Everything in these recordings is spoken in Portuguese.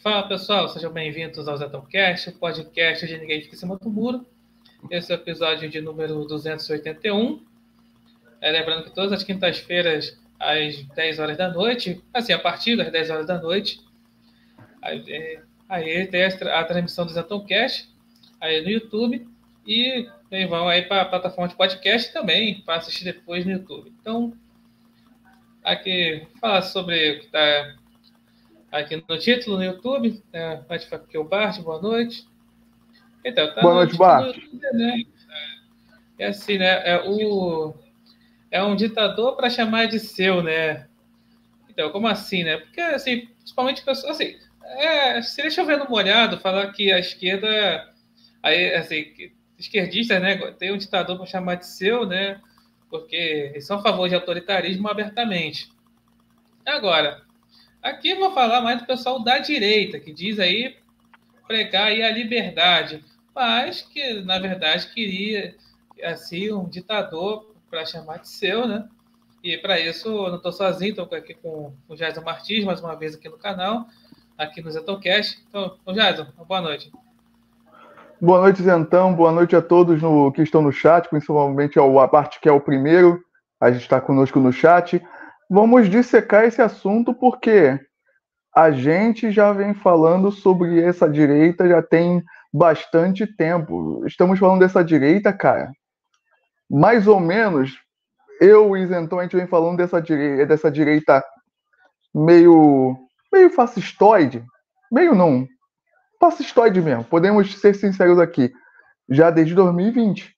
Fala pessoal, sejam bem-vindos ao Zetãocast, o podcast de Ninguém Fica em Cima do Muro. Esse é o episódio de número 281. É, lembrando que todas as quintas-feiras, às 10 horas da noite, assim, a partir das 10 horas da noite, aí, aí tem a, a transmissão do Zetãocast aí no YouTube e, e vão aí para a plataforma de podcast também, para assistir depois no YouTube. Então, aqui, falar sobre o que está aqui no título no YouTube. É, aqui o Bart, boa noite. Então, tá boa noite, Bart. Né? É assim, né? É, o, é um ditador para chamar de seu, né? Então, como assim, né? Porque, assim, principalmente, assim, é, seria chovendo molhado falar que a esquerda, aí, assim, esquerdista, né, tem um ditador para chamar de seu, né? Porque eles são a favor de autoritarismo abertamente. Agora, Aqui eu vou falar mais do pessoal da direita, que diz aí pregar aí a liberdade, mas que, na verdade, queria assim um ditador para chamar de seu, né? E para isso, eu não estou sozinho, estou aqui com o Jason Martins, mais uma vez aqui no canal, aqui no Zetocast. Então, Jason, boa noite. Boa noite, Zentão. Boa noite a todos no, que estão no chat, principalmente ao parte que é o primeiro a gente está conosco no chat. Vamos dissecar esse assunto porque a gente já vem falando sobre essa direita já tem bastante tempo. Estamos falando dessa direita, cara. Mais ou menos, eu e Zentão, a gente vem falando dessa direita, dessa direita meio, meio fascistoide. Meio não. Fascistoide mesmo. Podemos ser sinceros aqui. Já desde 2020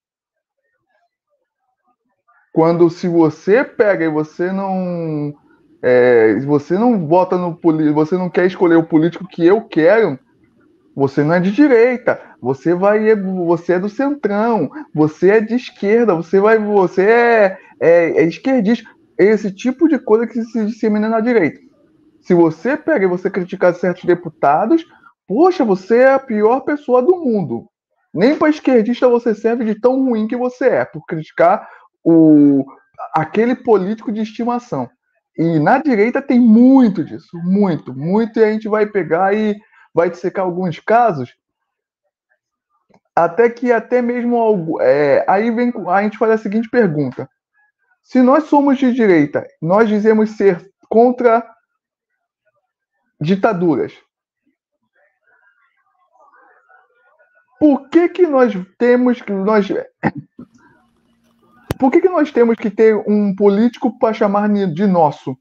quando se você pega e você não é, você não vota no você não quer escolher o político que eu quero, você não é de direita, você vai você é do centrão, você é de esquerda, você vai você é, é, é esquerdista, esse tipo de coisa que se dissemina na direita. Se você pega e você criticar certos deputados, poxa, você é a pior pessoa do mundo. Nem para esquerdista você serve de tão ruim que você é, por criticar o, aquele político de estimação. E na direita tem muito disso, muito, muito, e a gente vai pegar e vai dissecar alguns casos, até que até mesmo é, aí vem a gente faz a seguinte pergunta: se nós somos de direita, nós dizemos ser contra ditaduras, por que que nós temos que nós por que, que nós temos que ter um político para chamar de nosso?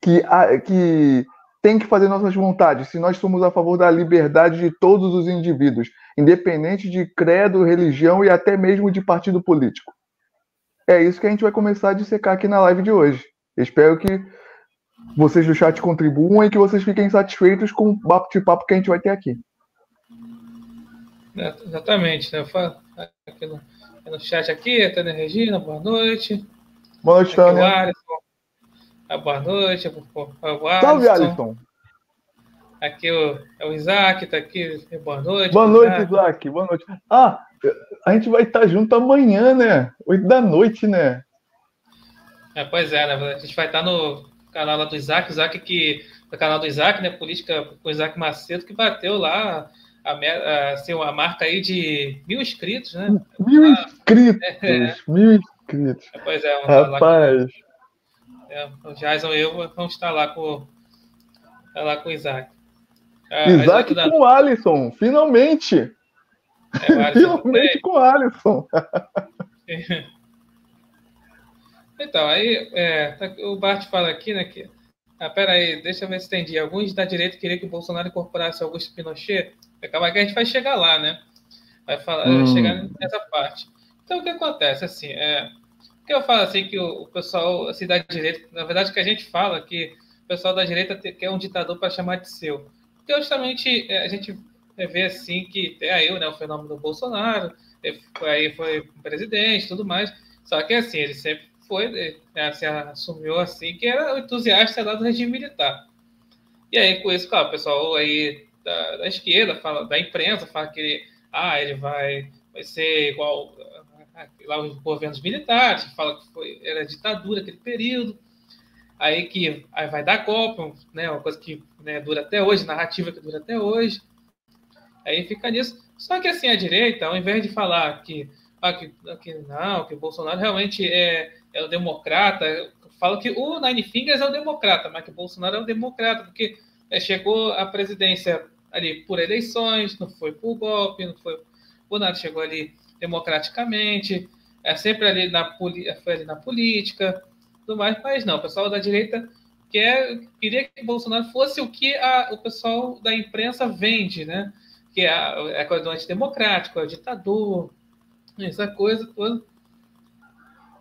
Que, que tem que fazer nossas vontades, se nós somos a favor da liberdade de todos os indivíduos, independente de credo, religião e até mesmo de partido político. É isso que a gente vai começar a dissecar aqui na live de hoje. Espero que vocês do chat contribuam e que vocês fiquem satisfeitos com o bate-papo que a gente vai ter aqui. É, exatamente, né? Aquilo no chat aqui, Tânia Regina, boa noite. Boa noite, Tânia. Ah, boa noite. O Salve, Alisson. Aqui o, é o Isaac, está aqui. Boa noite. Boa noite, Isaac. Isaac. Boa noite. Ah, a gente vai estar junto amanhã, né? Oito da noite, né? É, pois é, né? A gente vai estar no canal lá do Isaac, Isaac que. No canal do Isaac, né? Política com o Isaac Macedo, que bateu lá a, a, assim, a marca aí de mil inscritos, né? Mil ah, inscritos! É, mil inscritos. Pois é, Rapaz. É, o Jason e eu vamos estar lá com, lá com o Isaac. Ah, Isaac da... com o Alisson, finalmente! É, o Alisson finalmente com o Alisson! então, aí é, tá, o Bart fala aqui, né, que ah, peraí, deixa eu ver se entendi. Alguns da direita queriam que o Bolsonaro incorporasse Augusto Pinochet. Calma que a gente vai chegar lá, né? Vai falar, hum. chegar nessa parte. Então, o que acontece? Assim, é, que eu falo assim que o, o, pessoal assim, da direita, na verdade, que a gente fala que o pessoal da direita quer um ditador para chamar de seu. Porque justamente é, a gente vê assim que tem aí né, o fenômeno do Bolsonaro, aí foi presidente tudo mais. Só que assim, ele sempre foi, né, assim, assumiu assim que era entusiasta lá do regime militar. E aí, com isso, claro, o pessoal aí da, da, esquerda, fala, da imprensa, fala que ele, ah, ele vai, vai ser igual lá os governos militares, fala que foi, era ditadura aquele período. aí que aí vai dar golpe, né, uma coisa que né, dura até hoje, narrativa que dura até hoje. Aí fica nisso. Só que assim, a direita, ao invés de falar que, ah, que, que não, que o Bolsonaro realmente é, é o democrata, fala que o Nine Fingers é o democrata, mas que o Bolsonaro é o democrata, porque é, chegou à presidência ali por eleições, não foi por golpe, não foi nada, chegou ali democraticamente, é sempre ali na, foi ali na política, tudo mais, mas não, o pessoal da direita quer, queria que Bolsonaro fosse o que a, o pessoal da imprensa vende, né? Que é a, é a coisa do antidemocrático, é o ditador, essa coisa toda.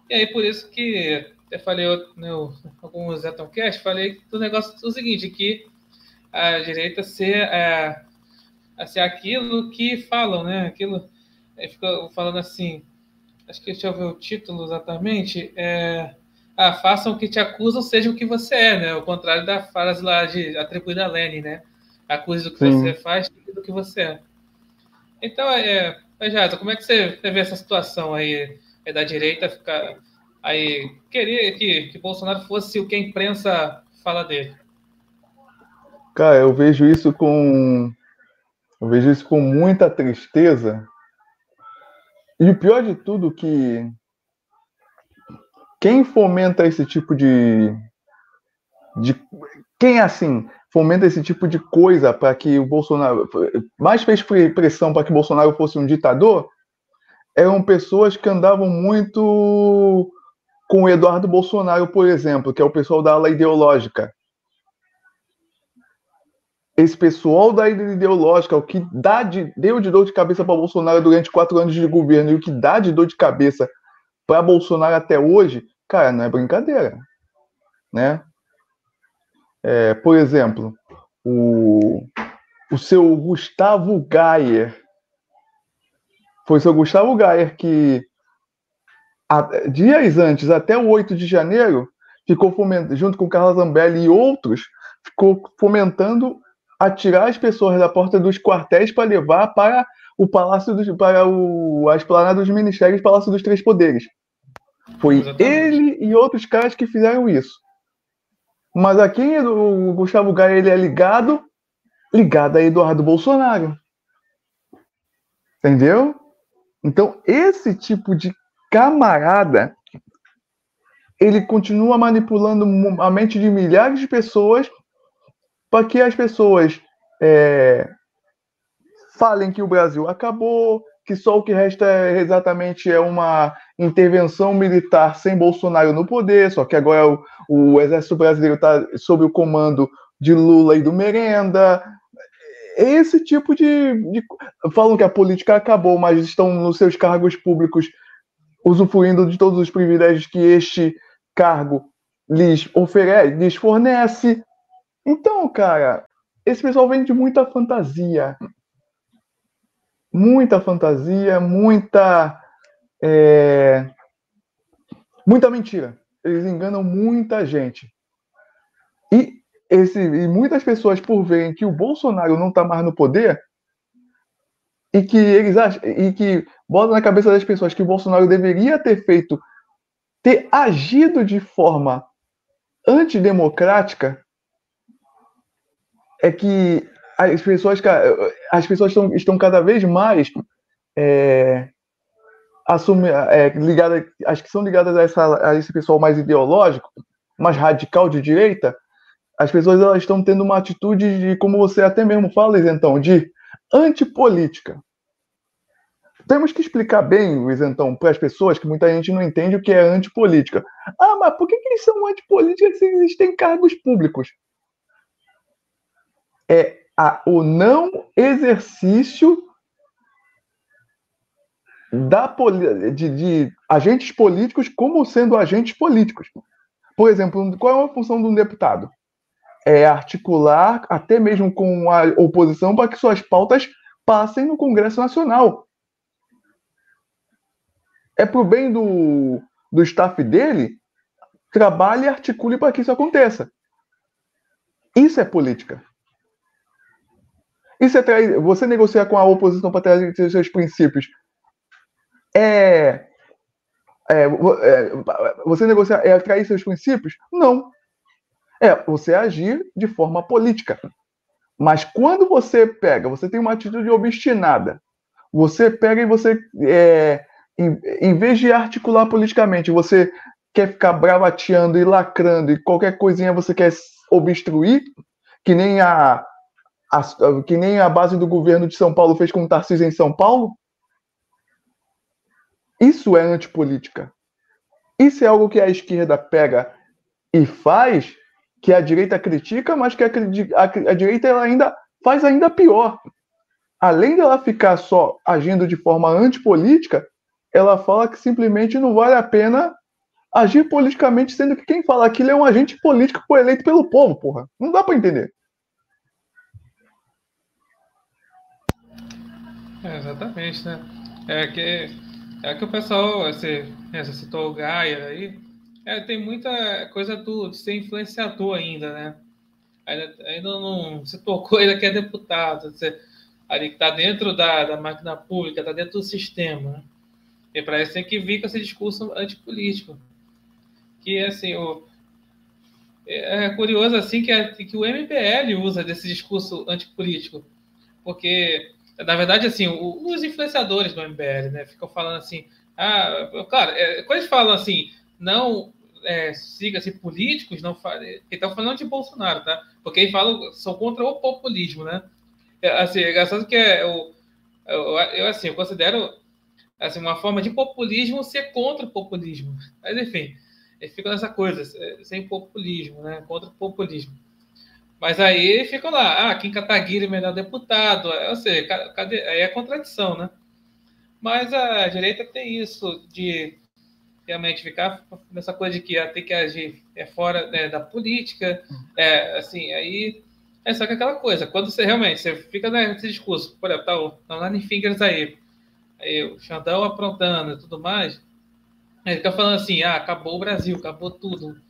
E aí, por isso que eu falei no alguns Etoncast, falei do negócio do seguinte, que a direita ser, é, ser aquilo que falam, né? Aquilo, fica falando assim, acho que deixa eu ver o título exatamente, é, ah, façam o que te acusam, seja o que você é, né? O contrário da frase lá de atribuída a Lenin, né? Acuse do que Sim. você faz, do que você é. Então, é, é Jata, como é que você, vê essa situação aí é da direita ficar aí queria que, que Bolsonaro fosse o que a imprensa fala dele? Cara, eu vejo isso com eu vejo isso com muita tristeza. E o pior de tudo que quem fomenta esse tipo de, de quem assim fomenta esse tipo de coisa para que o Bolsonaro mais fez pressão para que Bolsonaro fosse um ditador eram pessoas que andavam muito com o Eduardo Bolsonaro, por exemplo, que é o pessoal da ala ideológica. Esse pessoal da ala ideológica, o que dá de, deu de dor de cabeça para Bolsonaro durante quatro anos de governo e o que dá de dor de cabeça para Bolsonaro até hoje, cara, não é brincadeira, né? É, por exemplo, o, o seu Gustavo Gayer, foi o seu Gustavo Gayer que dias antes, até o 8 de janeiro, ficou fomentando, junto com Carla Zambelli e outros, ficou fomentando atirar as pessoas da porta dos quartéis para levar para o Palácio dos, para o, a esplanada dos ministérios Palácio dos Três Poderes. Foi Exatamente. ele e outros caras que fizeram isso. Mas a quem o Gustavo Gaia ele é ligado? Ligado a Eduardo Bolsonaro. Entendeu? Então, esse tipo de camarada, ele continua manipulando a mente de milhares de pessoas para que as pessoas é, falem que o Brasil acabou, que só o que resta é, exatamente é uma intervenção militar sem Bolsonaro no poder, só que agora o, o exército brasileiro está sob o comando de Lula e do Merenda. Esse tipo de, de. Falam que a política acabou, mas estão nos seus cargos públicos usufruindo de todos os privilégios que este cargo lhes oferece, lhes fornece. Então, cara, esse pessoal vem de muita fantasia. Muita fantasia, muita. É, muita mentira. Eles enganam muita gente. E, esse, e muitas pessoas, por verem que o Bolsonaro não está mais no poder, e que eles acham, e que bota na cabeça das pessoas que o Bolsonaro deveria ter feito, ter agido de forma antidemocrática, é que as pessoas, as pessoas estão, estão cada vez mais é, assumir, é, as que são ligadas a, essa, a esse pessoal mais ideológico, mais radical de direita, as pessoas elas estão tendo uma atitude de, como você até mesmo fala, então, de antipolítica. Temos que explicar bem, então, para as pessoas que muita gente não entende o que é antipolítica. Ah, mas por que, que eles são antipolíticos se existem cargos públicos? É a, o não exercício da, de, de agentes políticos como sendo agentes políticos. Por exemplo, qual é a função de um deputado? É articular até mesmo com a oposição para que suas pautas passem no Congresso Nacional. É para o bem do, do staff dele, trabalhe e articule para que isso aconteça. Isso é política. Isso é trair, você negociar com a oposição para trazer seus princípios. É, é, é, você negociar é atrair seus princípios? Não. é você agir de forma política. Mas quando você pega, você tem uma atitude obstinada, você pega e você, é, em, em vez de articular politicamente, você quer ficar bravateando e lacrando e qualquer coisinha você quer obstruir, que nem a, a, que nem a base do governo de São Paulo fez com o Tarcísio em São Paulo, isso é antipolítica. Isso é algo que a esquerda pega e faz, que a direita critica, mas que a, a, a direita ela ainda faz ainda pior. Além dela ficar só agindo de forma antipolítica, ela fala que simplesmente não vale a pena agir politicamente, sendo que quem fala aquilo é um agente político eleito pelo povo, porra. Não dá para entender. É, exatamente, né? É que, é que o pessoal, você, você citou o Gaia aí, é, tem muita coisa do, de ser influenciador ainda, né? Ainda, ainda não se tocou ainda que é deputado, você, ali que está dentro da, da máquina pública, está dentro do sistema, né? E para isso tem que vir com esse discurso antipolítico que assim o é, é curioso assim que, que o MPL usa desse discurso antipolítico, porque na verdade assim o, os influenciadores do MPL, né, ficam falando assim, ah, claro, é, quando eles falam assim, não é, siga-se políticos, não fale, estão falando de Bolsonaro, tá? Porque eles falam são contra o populismo, né? É, assim, é engraçado que é o eu, eu assim eu considero assim uma forma de populismo ser contra o populismo, mas enfim eles ficam nessa coisa, é, sem populismo, né? Contra o populismo. Mas aí ficam lá, ah, Kim Kataguiri, melhor deputado. Eu sei, cadê? Aí é contradição, né? Mas a direita tem isso de realmente ficar nessa coisa de que tem que agir é fora né, da política, é assim, aí é só que aquela coisa, quando você realmente você fica nesse discurso, por exemplo, tá o, tá em Fingers aí, aí o Xandão aprontando e tudo mais, ele fica falando assim, ah, acabou o Brasil, acabou tudo.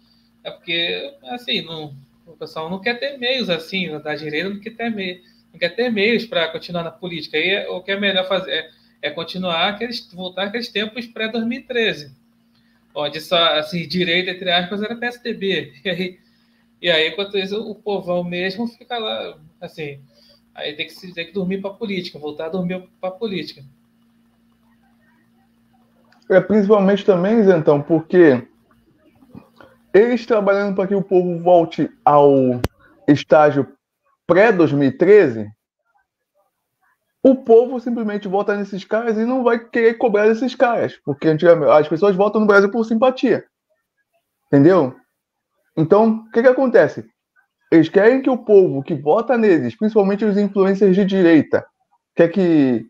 É porque, assim, não, o pessoal não quer ter meios assim, da direita não quer ter meios, não quer ter meios para continuar na política. Aí o que é melhor fazer é, é continuar aqueles, voltar aqueles tempos pré-2013, onde só, assim, direita, entre aspas, era PSDB. E aí, e aí, enquanto isso, o povão mesmo fica lá, assim, aí tem que, tem que dormir para política, voltar a dormir para política. É principalmente também, então, porque eles trabalhando para que o povo volte ao estágio pré-2013, o povo simplesmente vota nesses caras e não vai querer cobrar desses caras, porque as pessoas votam no Brasil por simpatia. Entendeu? Então, o que, que acontece? Eles querem que o povo que vota neles, principalmente os influencers de direita, quer que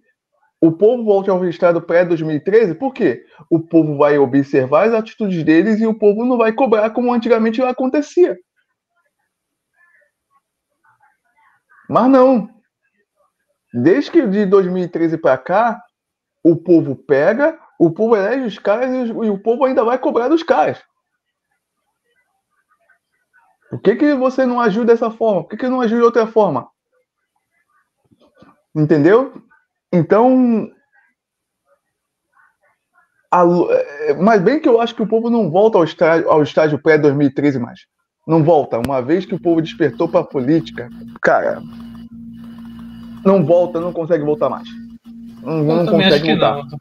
o povo volte ao estado pré-2013, por quê? O povo vai observar as atitudes deles e o povo não vai cobrar como antigamente acontecia. Mas não. Desde que de 2013 para cá, o povo pega, o povo elege os caras e, o povo ainda vai cobrar dos caras. Por que, que você não agiu dessa forma? Por que, que não agiu de outra forma? Entendeu? Então, a, é, mas bem que eu acho que o povo não volta ao estágio, ao estágio pré-2013 mais. Não volta. Uma vez que o povo despertou para a política, cara, não volta, não consegue voltar mais. Não, não consegue voltar. Não.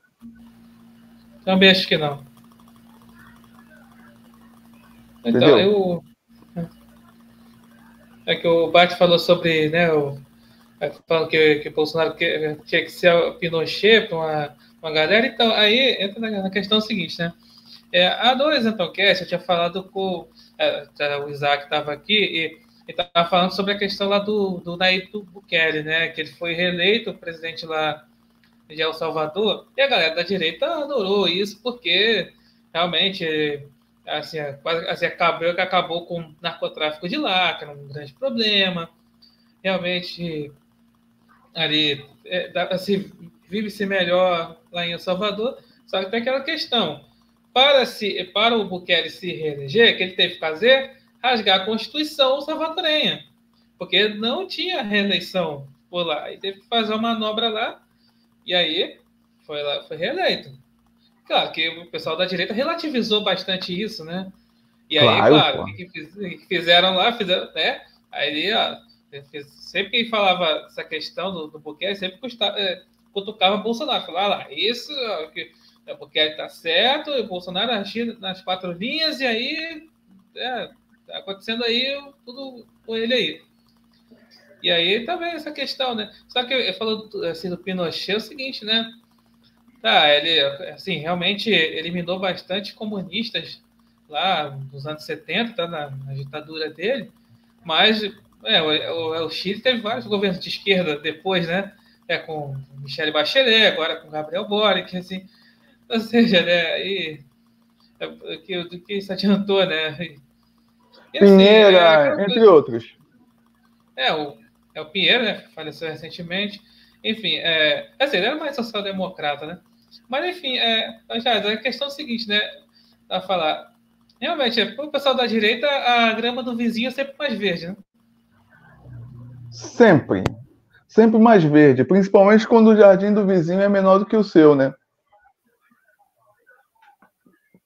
Também acho que não. Então, Entendeu? eu. É que o Bart falou sobre né, o, falando que, que Bolsonaro tinha que ser Pinochet para uma, uma galera. Então, aí entra na questão seguinte, né? É, há dois então, cast, eu tinha falado com é, o Isaac estava aqui e estava falando sobre a questão lá do, do Nayib Bukele, né? Que ele foi reeleito presidente lá de El Salvador e a galera da direita adorou isso porque realmente assim, quase, assim acabou, acabou com o narcotráfico de lá, que era um grande problema. Realmente ali é, assim, vive-se melhor lá em El Salvador, só que tem aquela questão. Para, se, para o Bukele se reeleger, o que ele teve que fazer? Rasgar a Constituição salvadorenha, porque não tinha reeleição por lá. E teve que fazer uma manobra lá, e aí foi, lá, foi reeleito. Claro que o pessoal da direita relativizou bastante isso, né? E aí, claro, claro o que, fizeram lá, fizeram, né? Aí, ó, sempre que falava essa questão do, do Bukele, sempre custava, é, cutucava Bolsonaro. Falava, ah lá, isso, que, o Bukele tá certo, o Bolsonaro agindo nas quatro linhas, e aí, é, tá acontecendo aí tudo com ele aí. E aí também essa questão, né? Só que eu falo assim, do Pinochet é o seguinte, né? Tá, ele assim, realmente eliminou bastante comunistas lá nos anos 70, tá na, na ditadura dele, mas é, o, o, Chile teve vários governos de esquerda depois, né? É, com Michele Bachelet, agora com Gabriel Boric, assim. Ou seja, né? Aí, é, do, que, do que isso adiantou, né? E, assim, Pinheira, é, entre outros. É, o, é o Pinheiro, né? Faleceu recentemente. Enfim, é, assim, ele era mais social-democrata, né? Mas, enfim, é, já, a questão é a seguinte, né? Para falar, realmente, o pessoal da direita, a grama do vizinho é sempre mais verde, né? Sempre. Sempre mais verde, principalmente quando o jardim do vizinho é menor do que o seu, né?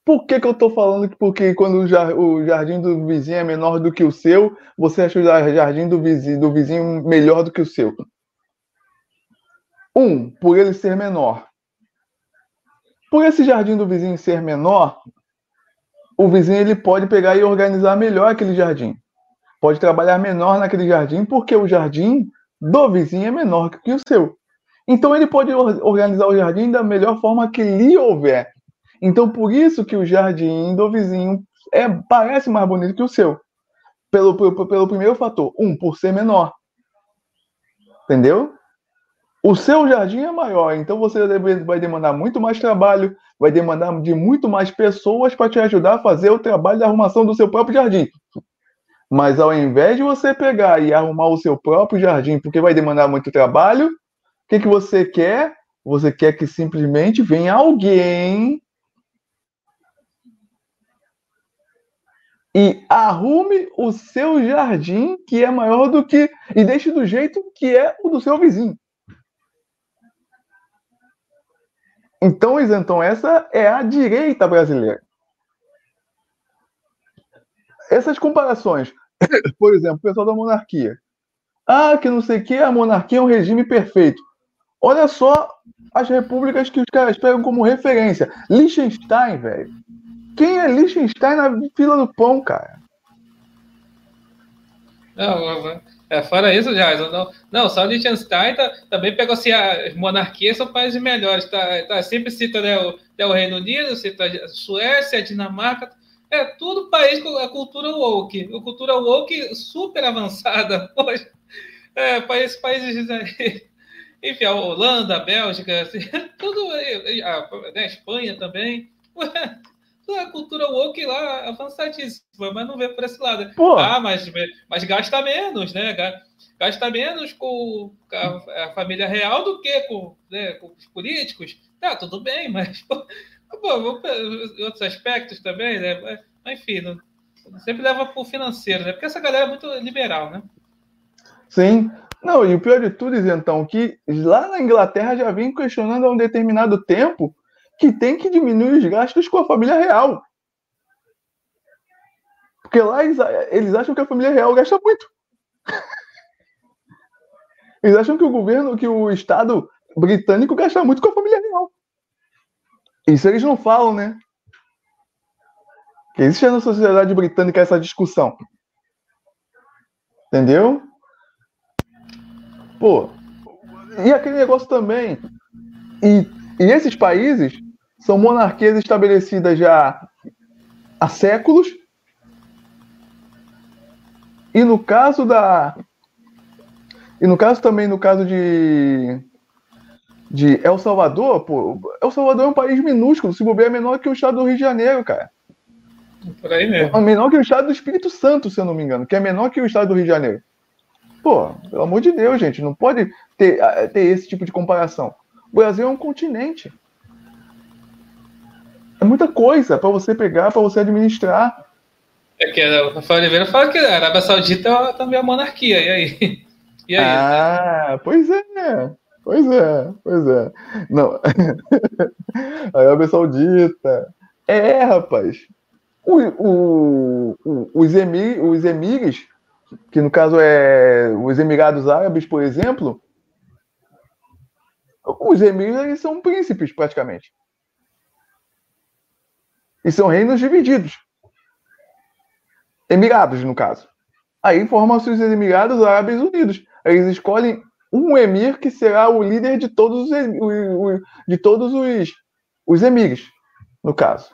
Por que, que eu estou falando que porque quando o jardim do vizinho é menor do que o seu, você acha o jardim do vizinho, do vizinho melhor do que o seu? Um, por ele ser menor. Por esse jardim do vizinho ser menor, o vizinho ele pode pegar e organizar melhor aquele jardim pode trabalhar menor naquele jardim, porque o jardim do vizinho é menor que o seu. Então ele pode organizar o jardim da melhor forma que lhe houver. Então por isso que o jardim do vizinho é, parece mais bonito que o seu. Pelo, pelo, pelo primeiro fator, um, por ser menor. Entendeu? O seu jardim é maior, então você vai demandar muito mais trabalho, vai demandar de muito mais pessoas para te ajudar a fazer o trabalho da arrumação do seu próprio jardim. Mas ao invés de você pegar e arrumar o seu próprio jardim, porque vai demandar muito trabalho, o que, que você quer? Você quer que simplesmente venha alguém e arrume o seu jardim, que é maior do que. e deixe do jeito que é o do seu vizinho. Então, Isentão, essa é a direita brasileira essas comparações, por exemplo, o pessoal da monarquia. Ah, que não sei o que, a monarquia é um regime perfeito. Olha só as repúblicas que os caras pegam como referência. Liechtenstein, velho. Quem é Liechtenstein na fila do pão, cara? Não, é, fora isso, já. Não, não só Liechtenstein tá, também pegou assim, as monarquias são países melhores. Tá, tá, sempre cita né, o, né, o Reino Unido, cita a Suécia, a Dinamarca, é tudo país com a cultura woke. A cultura woke super avançada hoje. É, país, países. Enfim, a Holanda, a Bélgica, assim, tudo. A, né, a Espanha também. Ué, a cultura woke lá avançadíssima, mas não vê por esse lado. Pô. Ah, mas, mas gasta menos, né? Gasta menos com a, a família real do que com, né, com os políticos. Tá, tudo bem, mas Bom, outros aspectos também, né? Mas, enfim, não, sempre leva para o financeiro, né? Porque essa galera é muito liberal, né? Sim. Não, e o pior de tudo, então, que lá na Inglaterra já vem questionando há um determinado tempo que tem que diminuir os gastos com a família real. Porque lá eles acham que a família real gasta muito. Eles acham que o governo, que o Estado britânico gasta muito com a família real. Isso eles não falam, né? Existe na sociedade britânica essa discussão. Entendeu? Pô, e aquele negócio também. E, e esses países são monarquias estabelecidas já há séculos. E no caso da. E no caso também, no caso de de El Salvador, pô, El Salvador é um país minúsculo, se bobear é menor que o estado do Rio de Janeiro, cara. Por aí mesmo. É menor que o estado do Espírito Santo, se eu não me engano, que é menor que o estado do Rio de Janeiro. Pô, pelo amor de Deus, gente, não pode ter, ter esse tipo de comparação. O Brasil é um continente. É muita coisa para você pegar, para você administrar. É que o Rafael Oliveira fala que a Arábia Saudita também é monarquia, e aí? E aí? Ah, pois é. Pois é, pois é. Não. A Arábia Saudita. É, rapaz. o, o, o, os, emir, os emires, que no caso é os Emirados Árabes, por exemplo, os emires eles são príncipes praticamente. E são reinos divididos. Emirados, no caso. Aí formam-se os Emirados Árabes Unidos. Eles escolhem um emir que será o líder de todos os, de todos os, os emires, no caso.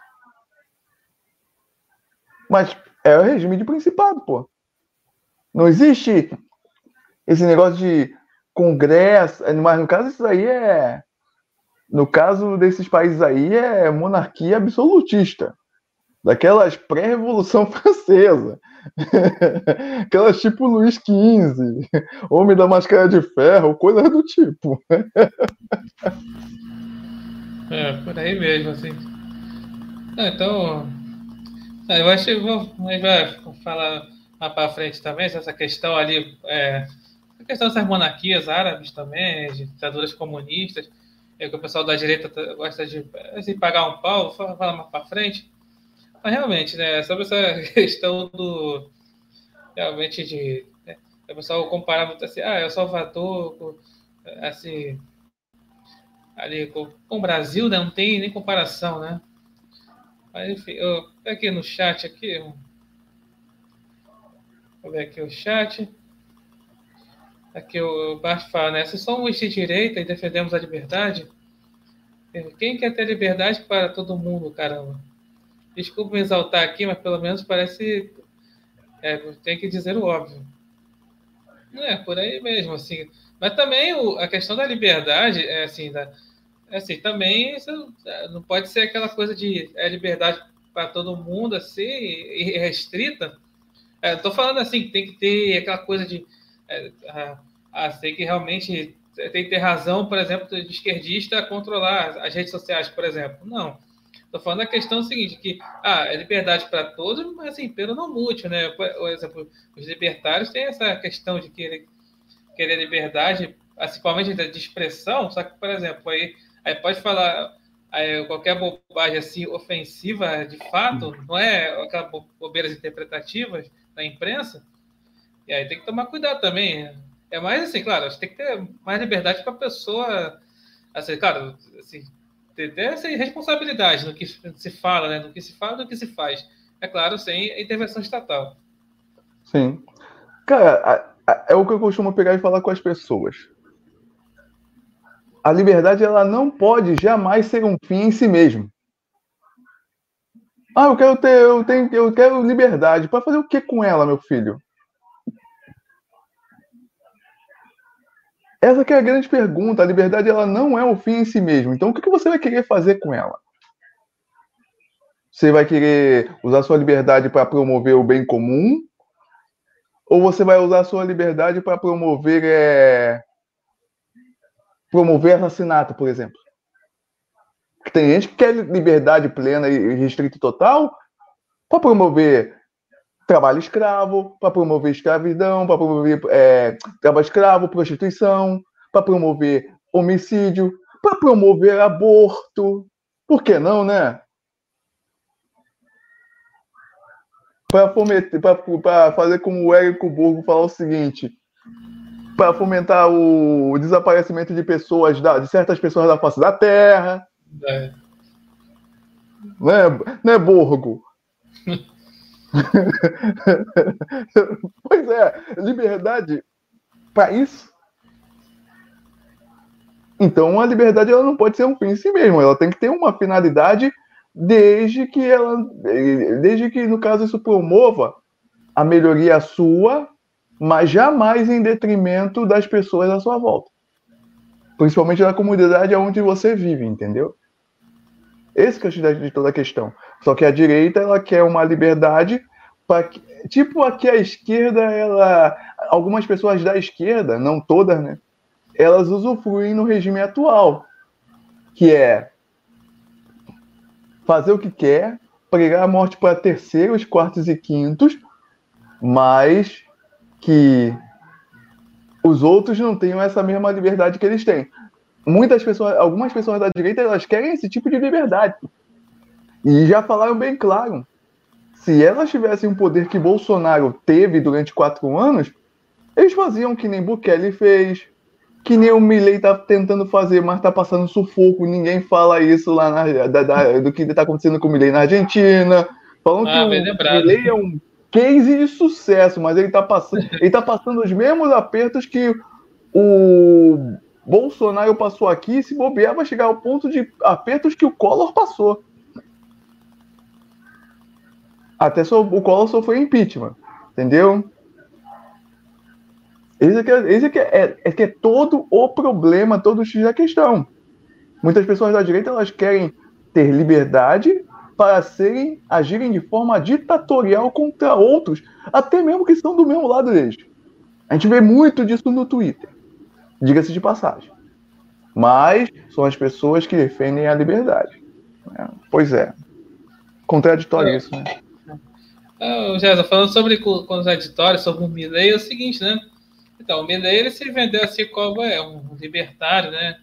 Mas é o regime de principado, pô. Não existe esse negócio de congresso, mas no caso isso aí é no caso desses países aí é monarquia absolutista. Daquelas pré-revolução francesa. Aquelas tipo Luís XV, Homem da Máscara de Ferro, coisa do tipo. é, por aí mesmo, assim. Ah, então, ah, eu acho que vou, a gente vai falar lá para frente também, essa questão ali, é, a questão dessas monarquias árabes também, ditaduras comunistas, é que o pessoal da direita gosta de, de pagar um pau, falar mais para frente. Mas realmente, né, sobre essa questão do. Realmente de. Né, o pessoal comparava muito assim, ah, é o Salvador, assim. Ali com, com o Brasil, né, não tem nem comparação, né? Mas enfim, eu, aqui no chat aqui. Vou ver aqui o chat. Aqui o Bart fala, né? Se somos de direita e defendemos a liberdade, quem quer ter liberdade para todo mundo, caramba? Desculpa me exaltar aqui, mas pelo menos parece. É, tem que dizer o óbvio. É, por aí mesmo, assim. Mas também o, a questão da liberdade, é assim, da, é assim também é, não pode ser aquela coisa de é, liberdade para todo mundo, assim, restrita. É, Estou falando assim, que tem que ter aquela coisa de. É, a, a, tem que realmente. Tem que ter razão, por exemplo, de esquerdista controlar as redes sociais, por exemplo. Não. Estou falando a questão seguinte, que ah, é liberdade para todos, mas assim, pelo não mútil, né? Por exemplo, os libertários têm essa questão de querer, querer liberdade, principalmente de expressão, só que, por exemplo, aí, aí pode falar aí, qualquer bobagem assim ofensiva de fato, não é aquelas bobeiras interpretativas da imprensa, e aí tem que tomar cuidado também. É mais assim, claro, a gente tem que ter mais liberdade para a pessoa, assim, claro, assim, ter essa responsabilidade no que se fala, né? no que se fala, no que se faz. É claro, sem intervenção estatal. Sim. Cara, é o que eu costumo pegar e falar com as pessoas. A liberdade ela não pode jamais ser um fim em si mesmo. Ah, eu quero ter, eu tenho, eu quero liberdade. Para fazer o que com ela, meu filho? Essa é a grande pergunta. A liberdade ela não é o fim em si mesmo. Então, o que você vai querer fazer com ela? Você vai querer usar sua liberdade para promover o bem comum? Ou você vai usar sua liberdade para promover é... promover assassinato, por exemplo? Tem gente que quer liberdade plena e restrita total para promover trabalho escravo, para promover escravidão, para promover é, trabalho escravo, prostituição, para promover homicídio, para promover aborto. Por que não, né? Para fazer como o Érico Burgo falar o seguinte: para fomentar o desaparecimento de pessoas, da, de certas pessoas da face da Terra. É. Né, né, Borgo? pois é, liberdade para isso. Então a liberdade ela não pode ser um fim em si mesmo, ela tem que ter uma finalidade desde que ela, desde que no caso isso promova a melhoria sua, mas jamais em detrimento das pessoas à sua volta, principalmente da comunidade onde você vive, entendeu? Esse que é o de toda a questão. Só que a direita ela quer uma liberdade para tipo aqui a esquerda ela algumas pessoas da esquerda, não todas, né? Elas usufruem no regime atual, que é fazer o que quer, pregar a morte para terceiros, quartos e quintos, mas que os outros não tenham essa mesma liberdade que eles têm muitas pessoas, algumas pessoas da direita, elas querem esse tipo de liberdade. E já falaram bem claro se elas tivessem o poder que Bolsonaro teve durante quatro anos, eles faziam que nem Bukele fez, que nem o Milley tá tentando fazer, mas tá passando sufoco, ninguém fala isso lá na, da, da, do que tá acontecendo com o Milley na Argentina. Falando ah, que o Milley é um case de sucesso, mas ele tá passando, ele tá passando os mesmos apertos que o Bolsonaro passou aqui, se bobear, vai chegar ao ponto de apertos que o Collor passou. Até o Collor foi impeachment, entendeu? Esse aqui, é, esse aqui é, é, que é todo o problema, todo o X da questão. Muitas pessoas da direita elas querem ter liberdade para serem agirem de forma ditatorial contra outros, até mesmo que estão do mesmo lado deles. A gente vê muito disso no Twitter, diga-se de passagem. Mas são as pessoas que defendem a liberdade. Né? Pois é. Contraditório é. isso, né? Ah, Jéssica, falando sobre contraditório, sobre o Milley, é o seguinte, né? Então, o Milley ele se vendeu assim como é um libertário, né?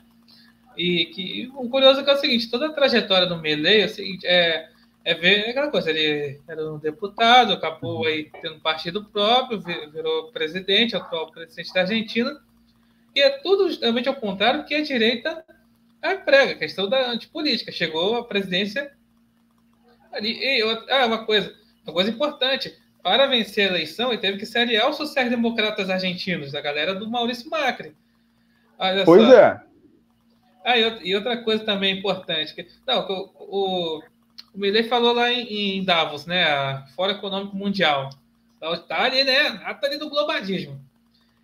E que o curioso é, é o seguinte, toda a trajetória do Milley é, o seguinte, é, é ver aquela coisa, ele era um deputado, acabou aí tendo partido próprio, virou presidente, atual presidente da Argentina, e é tudo justamente ao contrário que a direita prega, a questão da antipolítica. Chegou à presidência ali. E, ah, uma coisa, uma coisa importante, para vencer a eleição, ele teve que se aliar aos social-democratas argentinos, a galera do Maurício Macri. Olha pois só. é. Ah, e outra coisa também importante. Que, não, o, o, o Milley falou lá em, em Davos, né? Fórum Econômico Mundial. Tá ali, né? Tá ali do globalismo.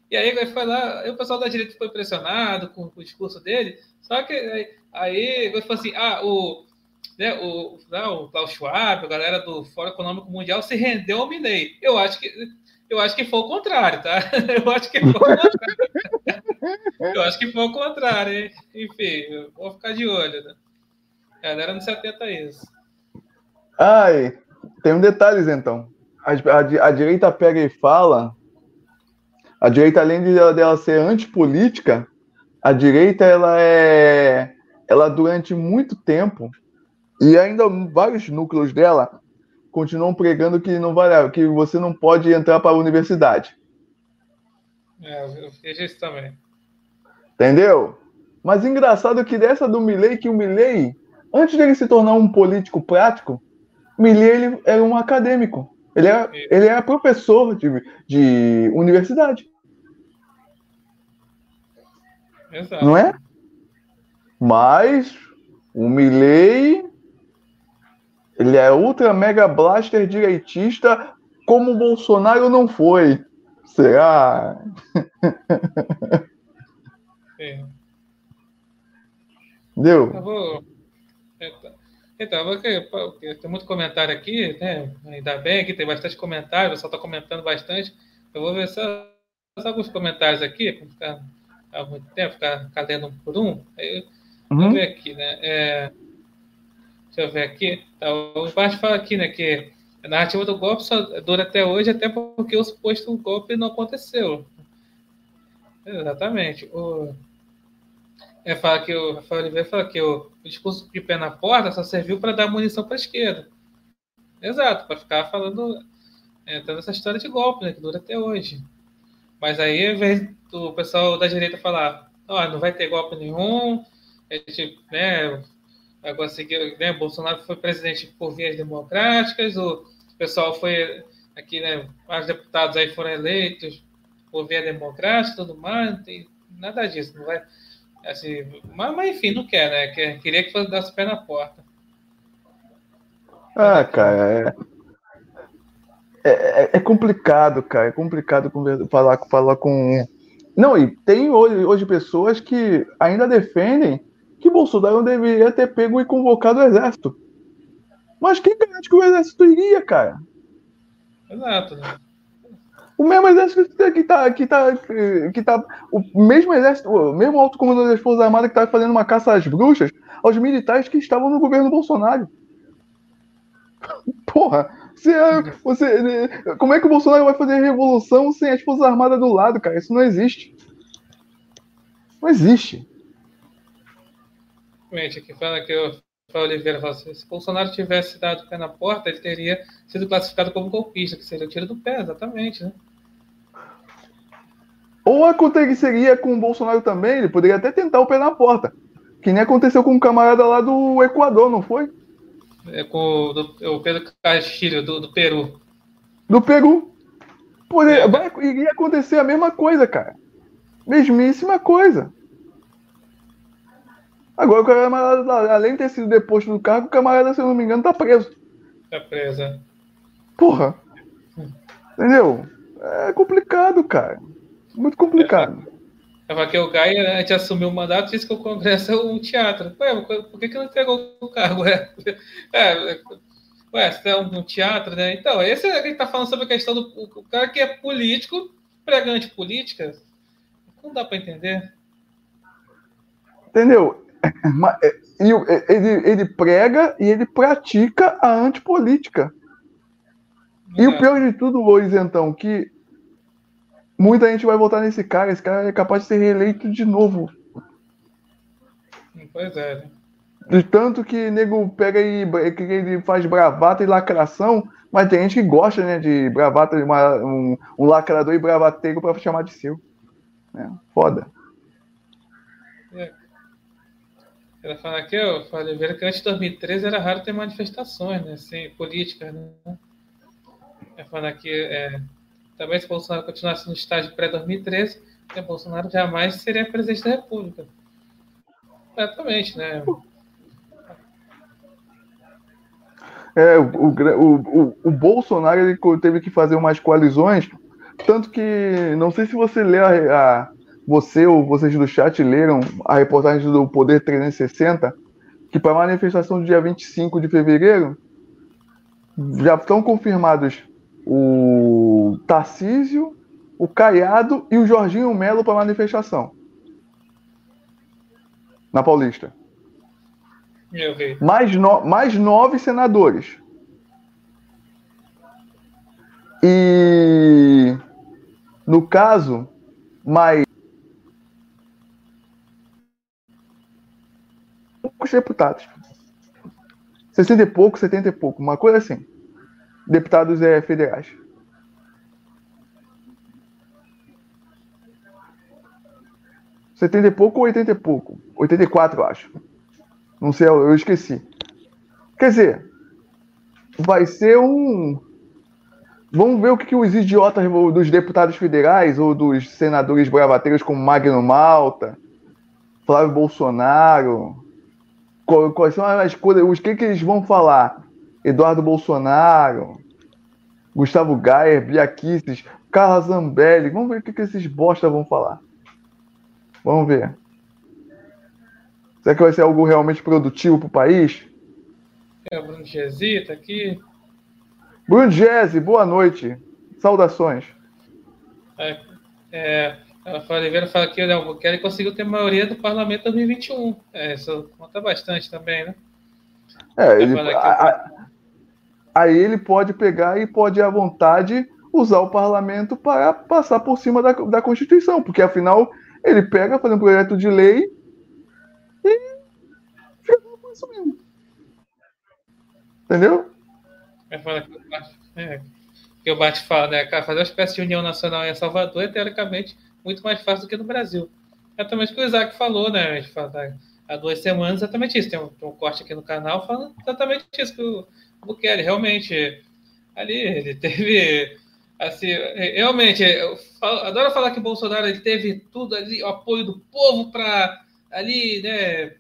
E aí foi lá, aí o pessoal da direita foi impressionado com, com o discurso dele. Só que aí, aí falou assim: ah, o, né, o, né, o Klaus Schwab, a galera do Fórum Econômico Mundial se rendeu ao Milley. Eu acho que eu acho que foi o contrário, tá? Eu acho que foi o contrário. eu acho que foi o contrário, hein? Enfim, vou ficar de olho, né? A galera não se atenta a isso. Ai, tem um detalhes então. A, a, a direita pega e fala. A direita, além de ela, dela ser antipolítica, a direita ela é. Ela durante muito tempo e ainda vários núcleos dela continuam pregando que não vale, que você não pode entrar para a universidade. É, eu fiz isso também. Entendeu? Mas engraçado que dessa do Milley, que o Milley, antes dele se tornar um político prático, Milley ele era um acadêmico. Ele é, ele é professor de, de universidade. Exato. Não é? Mas o Milley ele é ultra mega blaster direitista, como o Bolsonaro não foi. Será? É. Deu? Eu vou... Então, tem muito comentário aqui, né? Ainda bem que tem bastante comentário, o pessoal está comentando bastante. Eu vou ver só, só alguns comentários aqui, para ficar há muito tempo, ficar, ficar lendo um por um. Aí, uhum. Vamos ver aqui, né? É... Deixa eu ver aqui. Tá, o Bart fala aqui, né, que a narrativa do golpe só dura até hoje, até porque o suposto golpe não aconteceu. Exatamente. O, é, fala que o Rafael Oliveira fala que o, o discurso de pé na porta só serviu para dar munição para a esquerda. Exato, para ficar falando, é, essa história de golpe, né, que dura até hoje. Mas aí, ao invés do pessoal da direita falar, oh, não vai ter golpe nenhum, a gente, né, Agora, né, Bolsonaro foi presidente por vias democráticas, o pessoal foi aqui, né, vários deputados aí foram eleitos por via democrática tudo mais, não tem nada disso, não vai. Assim, mas, mas enfim, não quer, né? Quer, queria que fosse dar pé na porta. Ah, cara, é, é, é complicado, cara. É complicado falar, falar com. Não, e tem hoje, hoje pessoas que ainda defendem que Bolsonaro deveria ter pego e convocado o exército. Mas quem garante que o exército iria, cara? Exato. Né? O mesmo exército que tá, que tá, que tá, o mesmo exército, o mesmo alto comandante das Forças Armadas que tá fazendo uma caça às bruxas, aos militares que estavam no governo Bolsonaro. Porra, você, você, como é que o Bolsonaro vai fazer revolução sem as Forças Armadas do lado, cara? Isso não existe. Não existe. Gente, aqui fala que o Oliveira falou assim, se Bolsonaro tivesse dado o pé na porta, ele teria sido classificado como golpista, que seria o tiro do pé, exatamente, né? Ou aconteceria com o Bolsonaro também, ele poderia até tentar o pé na porta. Que nem aconteceu com um camarada lá do Equador, não foi? É com do, o Pedro Castilho, do, do Peru. Do Peru. Poderia, é. vai, iria acontecer a mesma coisa, cara. Mesmíssima coisa. Agora o camarada, além de ter sido deposto do cargo, o camarada, se eu não me engano, tá preso. Tá preso. É. Porra. Entendeu? É complicado, cara. Muito complicado. É, porque o Gaia, né, antes de assumir o mandato, disse que o Congresso é um teatro. Ué, por que, que não entregou o cargo? É, é, ué, se é um, teatro, né? Então, esse é que a gente tá falando sobre a questão do o cara que é político, pregante política. Não dá para entender. Entendeu? É, é, ele, ele prega e ele pratica a antipolítica. E o pior de tudo, Luiz, então, que muita gente vai votar nesse cara. Esse cara é capaz de ser reeleito de novo. Pois é. Né? De tanto que nego pega e que ele faz bravata e lacração, mas tem gente que gosta, né, de bravata, uma, um, um lacrador e bravateiro para chamar de seu. É, foda. É. Ela fala aqui, eu falei, que antes de 2013 era raro ter manifestações, né, assim, políticas, né. Ela fala aqui, é, também se Bolsonaro continuasse no estágio pré-2013, Bolsonaro jamais seria presidente da República. Exatamente, né? É, o, o, o, o, Bolsonaro ele teve que fazer umas coalizões, tanto que não sei se você lê a, a você ou vocês do chat leram a reportagem do Poder 360, que para a manifestação do dia 25 de fevereiro já estão confirmados o Tarcísio, o Caiado e o Jorginho Melo para manifestação. Na Paulista. Mais, no, mais nove senadores. E no caso, mais poucos deputados. 60 e pouco, 70 e pouco, uma coisa assim deputados é, federais. Setenta e pouco ou oitenta e pouco? 84, eu acho. Não sei, eu esqueci. Quer dizer, vai ser um. Vamos ver o que, que os idiotas dos deputados federais ou dos senadores bravateiros como Magno Malta, Flávio Bolsonaro, quais são as coisas, os que, que eles vão falar? Eduardo Bolsonaro, Gustavo Gayer, Biaquices, Carla Zambelli. Vamos ver o que, que esses bosta vão falar. Vamos ver. Será que vai ser algo realmente produtivo para o país? É, o Bruno Gesi tá aqui. Bruno Gesi, boa noite. Saudações. É, é, a Oliveira fala que o Albuquerque conseguiu ter maioria do parlamento 2021. É, isso conta bastante também, né? É, ele, a, aí ele pode pegar e pode à vontade usar o parlamento para passar por cima da, da Constituição, porque afinal ele pega, faz um projeto de lei e fica por isso mesmo. Entendeu? É, que o Bate fala, né? Fazer uma espécie de união nacional em Salvador é teoricamente muito mais fácil do que no Brasil. Exatamente o que o Isaac falou, né? A gente fala, há duas semanas, exatamente isso. Tem um, tem um corte aqui no canal falando exatamente isso que o Bukele, realmente, ali ele teve, assim, realmente, eu adoro falar que o Bolsonaro ele teve tudo ali, o apoio do povo para ali, né,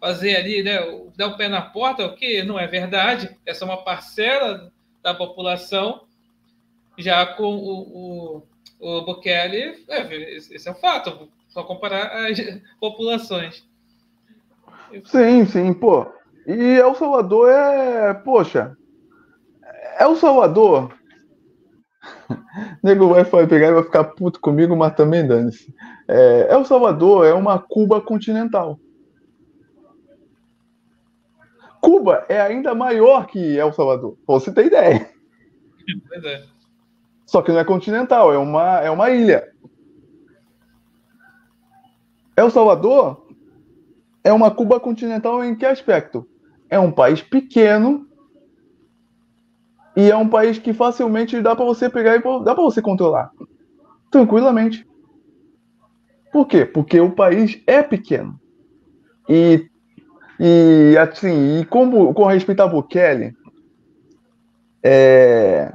fazer ali, né, dar o pé na porta, o que não é verdade, essa é uma parcela da população, já com o, o, o Bukele, é, esse é um fato, só comparar as populações. Sim, sim, pô. E El Salvador é. Poxa. El Salvador. Nego vai pegar e vai ficar puto comigo, mas também dane-se. É, El Salvador é uma Cuba continental. Cuba é ainda maior que El Salvador, você ter ideia. É. Só que não é continental, é uma, é uma ilha. El Salvador é uma Cuba continental em que aspecto? É um país pequeno e é um país que facilmente dá para você pegar e dá para você controlar tranquilamente. Por quê? Porque o país é pequeno. E e assim, e como com respeito a Bukele, é,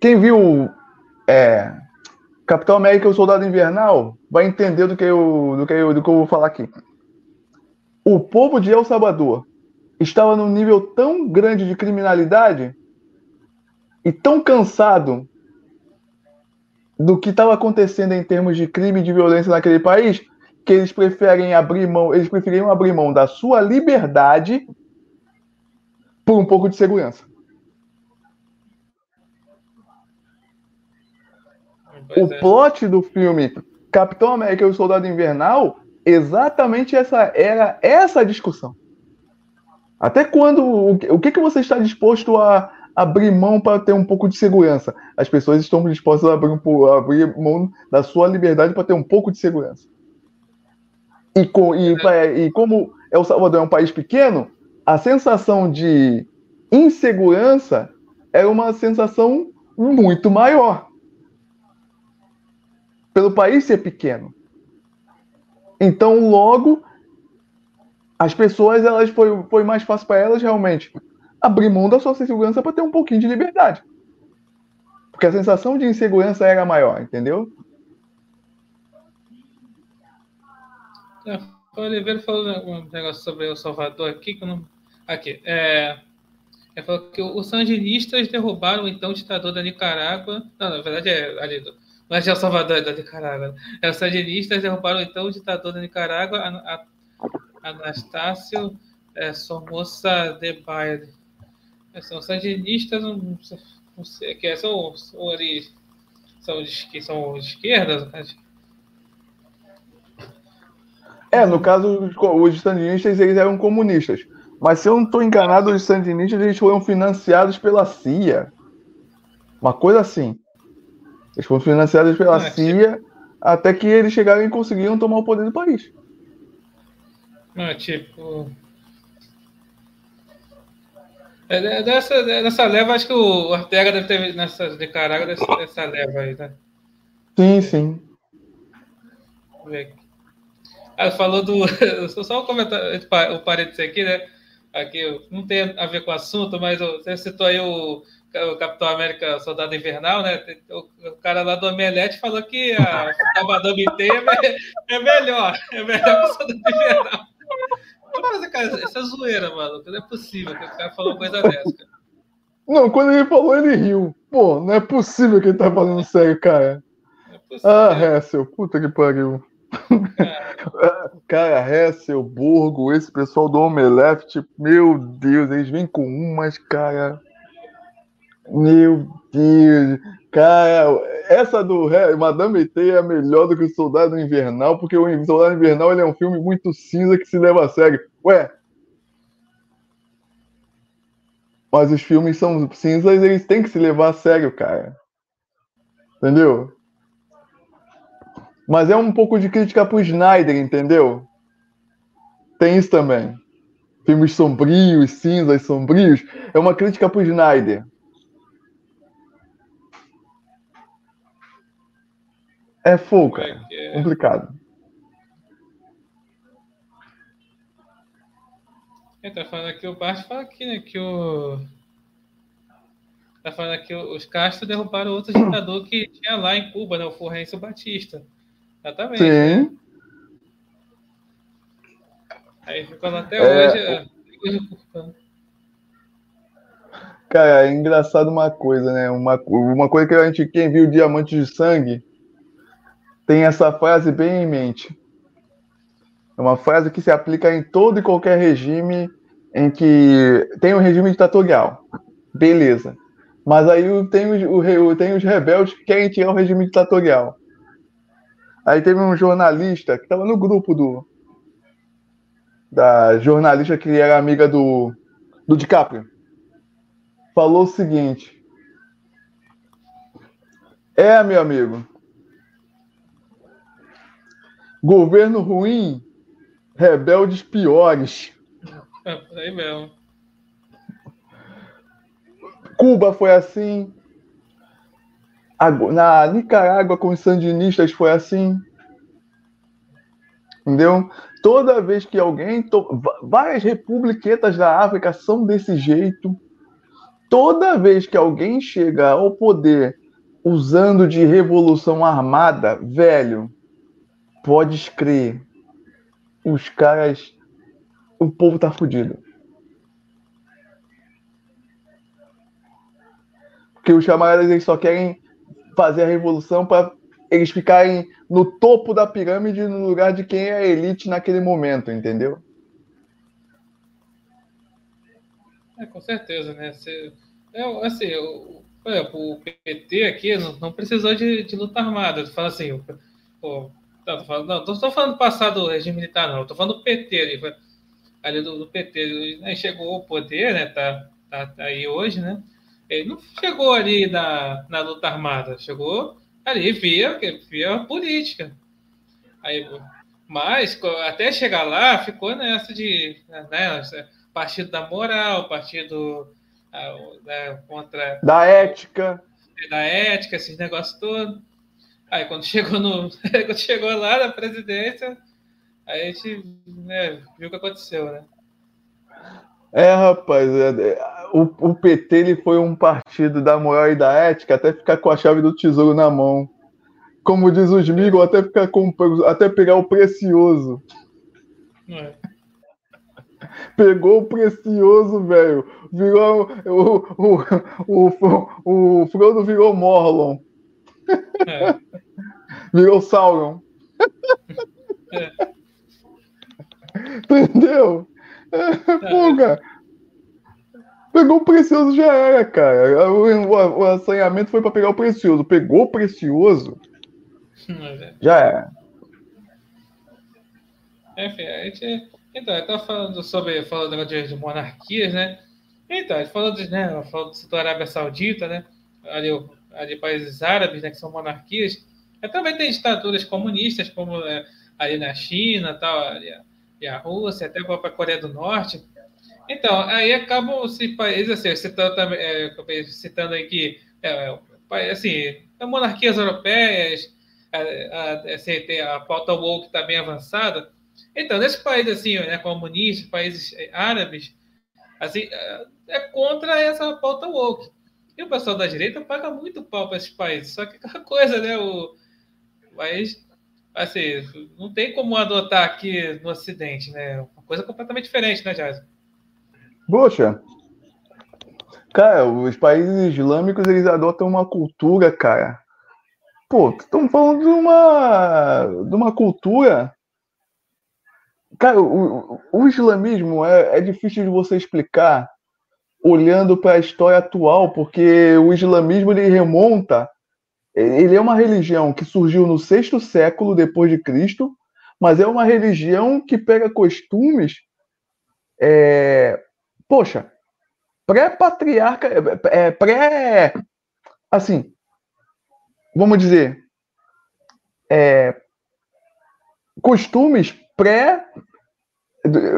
quem viu é, Capitão América e o Soldado Invernal vai entender do que eu, do que eu, do que eu vou falar aqui. O povo de El Salvador estava num nível tão grande de criminalidade e tão cansado do que estava acontecendo em termos de crime e de violência naquele país que eles preferem abrir mão, eles preferiam abrir mão da sua liberdade por um pouco de segurança. Pois o é. plot do filme Capitão América e o Soldado Invernal, exatamente essa era essa discussão. Até quando o, o que, que você está disposto a abrir mão para ter um pouco de segurança? As pessoas estão dispostas a abrir, a abrir mão da sua liberdade para ter um pouco de segurança. E, com, e, é. e como El Salvador é um país pequeno, a sensação de insegurança é uma sensação muito maior pelo país ser pequeno. Então, logo, as pessoas, elas foi, foi mais fácil para elas realmente abrir mão da sua segurança para ter um pouquinho de liberdade. Porque a sensação de insegurança era maior, entendeu? É, o Oliveira falou um negócio sobre o Salvador aqui, que não. Aqui. É, ele falou que os sandinistas derrubaram então o ditador da Nicarágua. Não, na verdade é ali do, mas é El Salvador, é da Nicarágua. É, os sandinistas derrubaram então o ditador da Nicarágua, Anastácio é, Somoza de Baile. É, são sandinistas, não, não sei, que é, são, são, ali, são, de, são de esquerda? É, no caso, os sandinistas eles eram comunistas. Mas se eu não estou enganado, os sandinistas eles foram financiados pela CIA. Uma coisa assim. Eles foram financiados pela é, CIA tipo... até que eles chegaram e conseguiram tomar o poder do país. Não, é tipo. É, dessa, dessa leva, acho que o Ortega deve ter nessa de Caralho dessa, dessa leva aí, né? Sim, sim. Ah, falou do. Só um comentário, o parênteses aqui, né? Aqui não tem a ver com o assunto, mas você citou aí o o Capitão América Soldado Invernal, né? O, cara lá do Omelete falou que a, a Madame T é, é, melhor, é melhor que o Soldado Invernal. Mas, cara, essa é zoeira, mano. Não é possível que o cara falou coisa dessa, cara. Não, quando ele falou, ele riu. Pô, não é possível que ele tá falando sério, cara. É ah, Hessel, puta que pariu. Cara, cara Hessel, Burgo, esse pessoal do Omelete, meu Deus, eles vêm com umas, cara. Meu Deus, cara, essa do Madame T é melhor do que o Soldado Invernal, porque o Soldado Invernal ele é um filme muito cinza que se leva a sério. Ué, mas os filmes são cinzas, eles têm que se levar a sério, cara. Entendeu? Mas é um pouco de crítica pro Snyder, entendeu? Tem isso também. Filmes sombrios, cinzas sombrios, é uma crítica pro Snyder. É fogo, cara. É, é Complicado. Ele tá falando aqui, o Bart fala aqui, né, que o. Tá falando aqui, os Castro derrubaram outro ditador que tinha lá em Cuba, né, o Fulgêncio Batista. Exatamente. Sim. Né? Aí ficou até é... hoje. Cara, é engraçado uma coisa, né? Uma, uma coisa que a gente, quem viu Diamante de Sangue, tem essa frase bem em mente. É uma frase que se aplica em todo e qualquer regime em que tem um regime ditatorial. Beleza. Mas aí tem os, o, tem os rebeldes que querem tirar o regime ditatorial. Aí teve um jornalista que estava no grupo do. Da jornalista que era amiga do, do DiCaprio. Falou o seguinte. É, meu amigo, Governo ruim rebeldes piores. É, por aí mesmo. Cuba foi assim. Na Nicarágua, com os sandinistas, foi assim. Entendeu? Toda vez que alguém. To... Várias republiquetas da África são desse jeito. Toda vez que alguém chega ao poder usando de revolução armada, velho, pode crer. Os caras. O povo tá fudido. Porque os camaradas eles só querem fazer a revolução para eles ficarem no topo da pirâmide no lugar de quem é a elite naquele momento, entendeu? É, com certeza, né? Você, é, assim, o, o PT aqui não, não precisou de, de, luta armada. Fala assim, pô, não, tô falando, não, tô, tô falando do passado do regime militar, não. Tô falando do PT ali, ali do, do PT. Né? Chegou o poder, né? Tá, tá, tá aí hoje, né? Ele não chegou ali na, na luta armada, chegou ali via, via política. Aí, mas até chegar lá, ficou nessa de né, partido da moral, partido né, contra. Da ética. Da ética, esses negócios todos. Aí quando chegou, no, quando chegou lá na presidência, aí a gente né, viu o que aconteceu, né? É, rapaz, é, é, o, o, PT ele foi um partido da moral e da ética até ficar com a chave do tesouro na mão. Como diz os Migos, até, ficar com, até pegar o precioso. É. Pegou o precioso, velho. Virou. O, o, o, o, o Frodo virou Morlon. É. Virou Sauron. É. Entendeu? É, pô, cara. Pegou o precioso, já era, cara. O, o, o assanhamento foi para pegar o precioso. Pegou o precioso, é já era. Enfim, a gente. Então, eu tava falando sobre falando de, de monarquias, né? Então, gente falou, de, né, falou do da Arábia Saudita, né? Ali, ali países árabes, né, que são monarquias. Também tem ditaduras comunistas, como é, ali na China tal, ali, e a Rússia, até a própria Coreia do Norte. Então, aí acabam os países, assim, citando, é, citando aí que, é, assim, monarquias europeias, a, a, assim, a pauta woke está bem avançada. Então, nesses países, assim, né, comunistas, países árabes, assim, é, é contra essa pauta woke. E o pessoal da direita paga muito pau para esses países. Só que aquela coisa, né, o, mas assim, não tem como adotar aqui no Ocidente, né? Uma coisa completamente diferente, né, Jazz? Poxa, cara, os países islâmicos eles adotam uma cultura, cara. Pô, estamos falando de uma, de uma cultura. Cara, o, o islamismo é, é difícil de você explicar olhando para a história atual, porque o islamismo ele remonta ele é uma religião que surgiu no sexto século depois de Cristo, mas é uma religião que pega costumes, é, poxa, pré-patriarca, é, pré, assim, vamos dizer, é, costumes pré,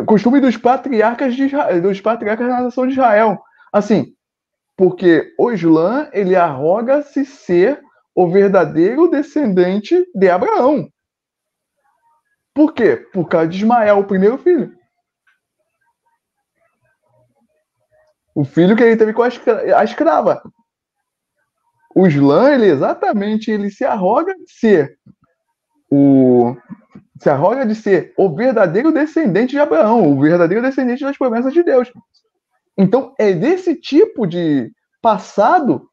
costume dos patriarcas de Israel, dos patriarcas da nação de Israel, assim, porque o Islã ele arroga-se ser o verdadeiro descendente de Abraão. Por quê? Por causa de Ismael, o primeiro filho. O filho que ele teve com a, escrava. O Islã, ele exatamente, ele se arroga ser o se arroga de ser o verdadeiro descendente de Abraão, o verdadeiro descendente das promessas de Deus. Então, é desse tipo de passado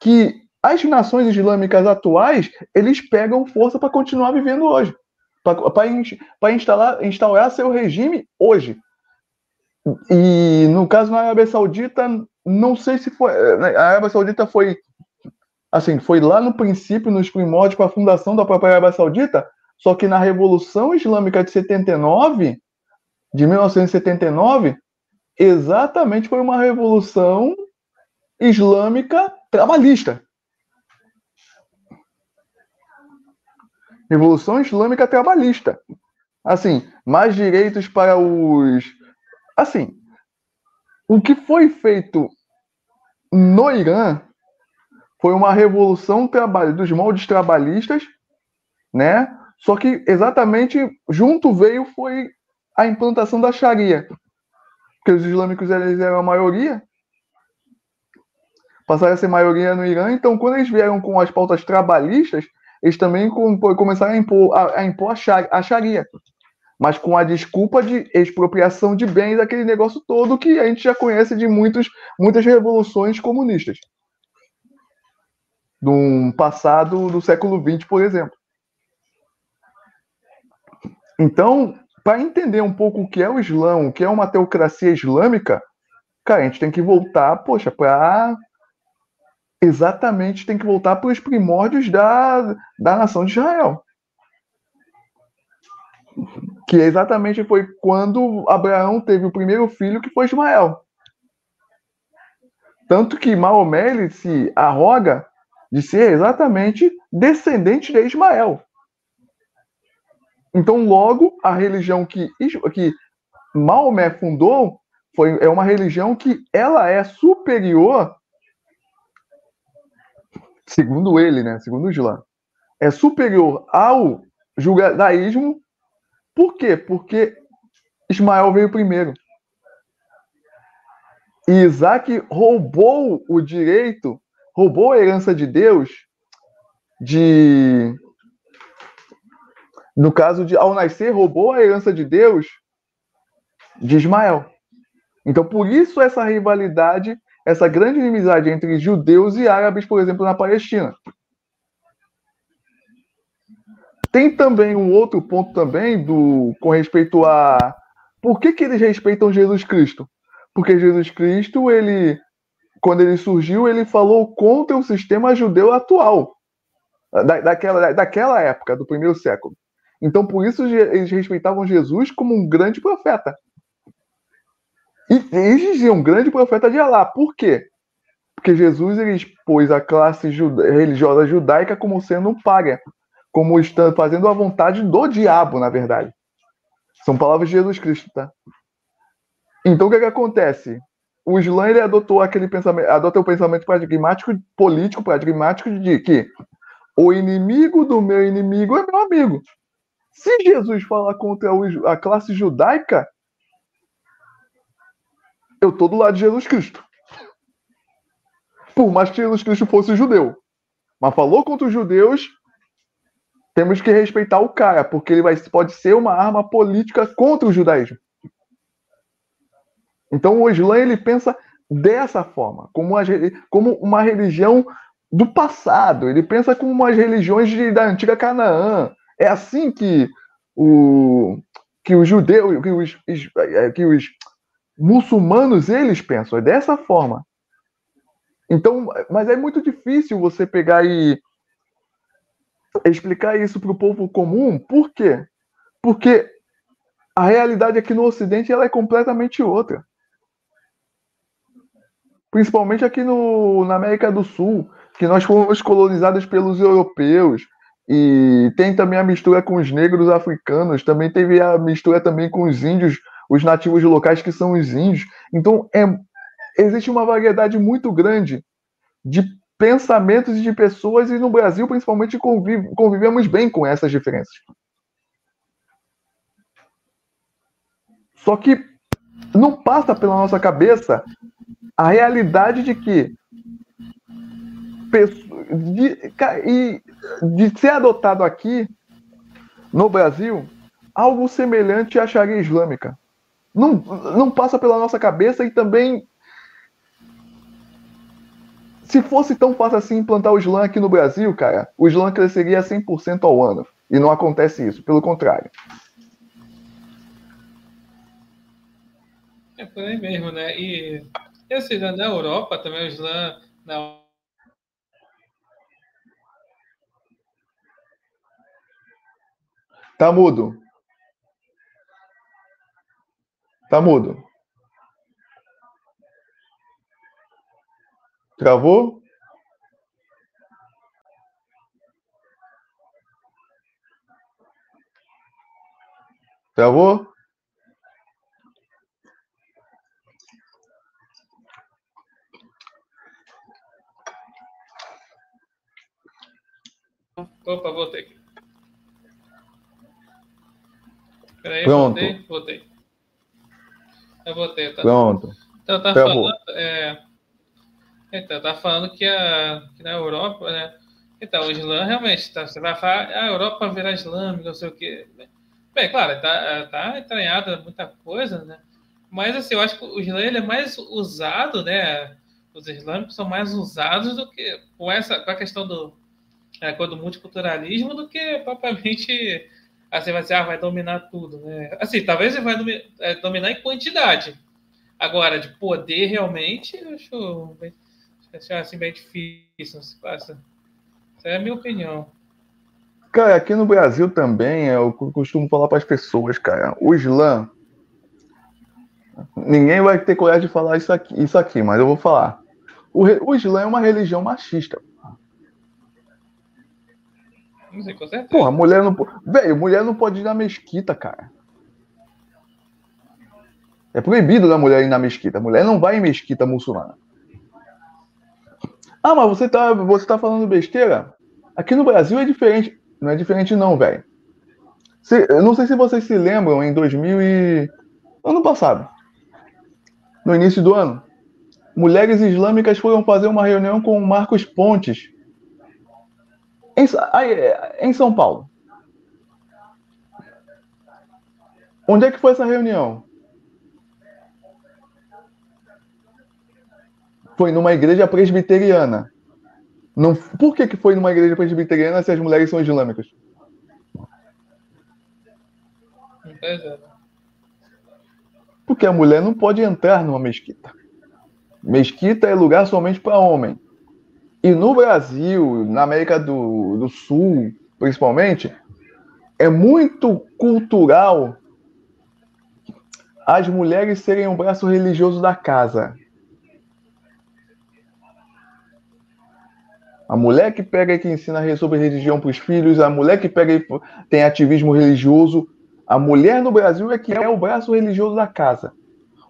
que as nações islâmicas atuais, eles pegam força para continuar vivendo hoje, para instalar, instaurar seu regime hoje. E no caso na Arábia Saudita, não sei se foi. A Arábia Saudita foi. Assim, foi lá no princípio, nos primórdios, com a fundação da própria Arábia Saudita, só que na Revolução Islâmica de 79, de 1979, exatamente foi uma revolução islâmica trabalhista. Revolução Islâmica Trabalhista. Assim, mais direitos para os. Assim, o que foi feito no Irã foi uma revolução dos moldes trabalhistas, né? Só que exatamente junto veio foi a implantação da Sharia, porque os islâmicos eles eram a maioria, passaram a ser maioria no Irã, então quando eles vieram com as pautas trabalhistas, eles também começaram a impor a, a, impor a Sharia, mas com a desculpa de expropriação de bens, aquele negócio todo que a gente já conhece de muitos, muitas revoluções comunistas. Do passado do século XX, por exemplo. Então, para entender um pouco o que é o Islã, o que é uma teocracia islâmica, cara, a gente tem que voltar, poxa, para exatamente tem que voltar para os primórdios da, da nação de Israel. Que exatamente foi quando Abraão teve o primeiro filho, que foi Ismael. Tanto que Maomé se arroga de ser exatamente descendente de Ismael. Então, logo, a religião que, que Maomé fundou foi, é uma religião que ela é superior, segundo ele, né, segundo Islã, é superior ao judaísmo. Por quê? Porque Ismael veio primeiro. E Isaac roubou o direito, roubou a herança de Deus de no caso de ao nascer, roubou a herança de Deus de Ismael. Então, por isso essa rivalidade, essa grande inimizade entre judeus e árabes, por exemplo, na Palestina. Tem também um outro ponto também do com respeito a por que, que eles respeitam Jesus Cristo? Porque Jesus Cristo, ele quando ele surgiu, ele falou contra o sistema judeu atual, da, daquela, daquela época, do primeiro século. Então, por isso, eles respeitavam Jesus como um grande profeta. E eles diziam, um grande profeta de Alá. Por quê? Porque Jesus ele expôs a classe juda religiosa judaica como sendo um párea, como estando fazendo a vontade do diabo, na verdade. São palavras de Jesus Cristo, tá? Então, o que, é que acontece? O Islã ele adotou aquele pensamento, adota o pensamento pragmático, político, pragmático de que o inimigo do meu inimigo é meu amigo. Se Jesus fala contra a classe judaica, eu tô do lado de Jesus Cristo. Por mais que Jesus Cristo fosse judeu. Mas falou contra os judeus, temos que respeitar o cara, porque ele vai, pode ser uma arma política contra o judaísmo. Então o Islã ele pensa dessa forma, como uma, como uma religião do passado. Ele pensa como as religiões de, da antiga Canaã, é assim que o que os judeus, que os, é, que os muçulmanos eles pensam, é dessa forma. Então, mas é muito difícil você pegar e explicar isso para o povo comum. Por quê? Porque a realidade aqui no Ocidente ela é completamente outra. Principalmente aqui no, na América do Sul, que nós fomos colonizados pelos europeus, e tem também a mistura com os negros africanos, também teve a mistura também com os índios, os nativos locais que são os índios. Então é, existe uma variedade muito grande de pensamentos e de pessoas e no Brasil principalmente convive, convivemos bem com essas diferenças. Só que não passa pela nossa cabeça a realidade de que de, e de ser adotado aqui no Brasil algo semelhante à Sharia islâmica. Não, não passa pela nossa cabeça e também se fosse tão fácil assim implantar o Islã aqui no Brasil, cara, o Islã cresceria 100% ao ano. E não acontece isso, pelo contrário. É por aí mesmo, né? E, e assim, na Europa também o Islã, na Tá mudo. Tá mudo. Travou? Travou? Opa, voltei aqui. Peraí, Pronto. voltei, voltei. Eu voltei, tá? Pronto. Então, tá falando, é... Então, tá falando que, a, que na Europa, né? Então, o Islã realmente, tá, você vai falar, "Ah, a Europa virar islâmica, não sei o quê. Bem, claro, tá, tá entranhada muita coisa, né? Mas, assim, eu acho que o Islã ele é mais usado, né? Os islâmicos são mais usados do que com essa com a questão do, é, do multiculturalismo do que propriamente assim, vai, dizer, ah, vai dominar tudo, né? Assim, talvez ele vai é, dominar em quantidade. Agora, de poder realmente, eu acho, bem, acho assim, bem difícil. não se passa. Essa é a minha opinião. Cara, aqui no Brasil também, eu costumo falar para as pessoas, cara, o Islã. Ninguém vai ter coragem de falar isso aqui, isso aqui mas eu vou falar. O, o Islã é uma religião machista. Sei, com certeza. Porra, mulher não. Velho, mulher não pode ir na mesquita, cara. É proibido da mulher ir na mesquita. A mulher não vai em mesquita muçulmana. Ah, mas você tá, você tá falando besteira? Aqui no Brasil é diferente. Não é diferente, não, velho. Eu não sei se vocês se lembram, em 2000 e. Ano passado. No início do ano. Mulheres islâmicas foram fazer uma reunião com o Marcos Pontes, em, é, em São Paulo. Onde é que foi essa reunião? Foi numa igreja presbiteriana. Não, por que, que foi numa igreja presbiteriana se as mulheres são islâmicas? Porque a mulher não pode entrar numa mesquita. Mesquita é lugar somente para homem. E no Brasil, na América do, do Sul, principalmente, é muito cultural as mulheres serem o braço religioso da casa. A mulher que pega e que ensina sobre religião para os filhos, a mulher que pega e tem ativismo religioso. A mulher no Brasil é que é o braço religioso da casa.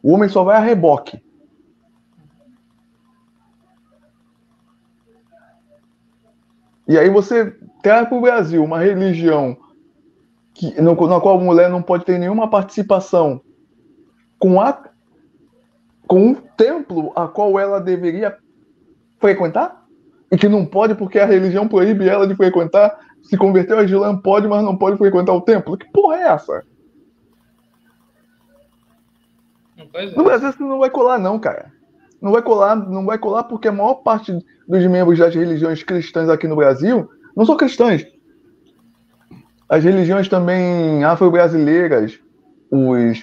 O homem só vai a reboque. E aí você traz para o Brasil uma religião que, no, na qual a mulher não pode ter nenhuma participação com, a, com um templo a qual ela deveria frequentar? E que não pode porque a religião proíbe ela de frequentar. Se converteu a Islã, pode, mas não pode frequentar o templo. Que porra é essa? É. No Brasil isso não vai colar, não, cara. Não vai colar, não vai colar porque a maior parte dos membros das religiões cristãs aqui no Brasil não são cristãs. As religiões também afro-brasileiras, os,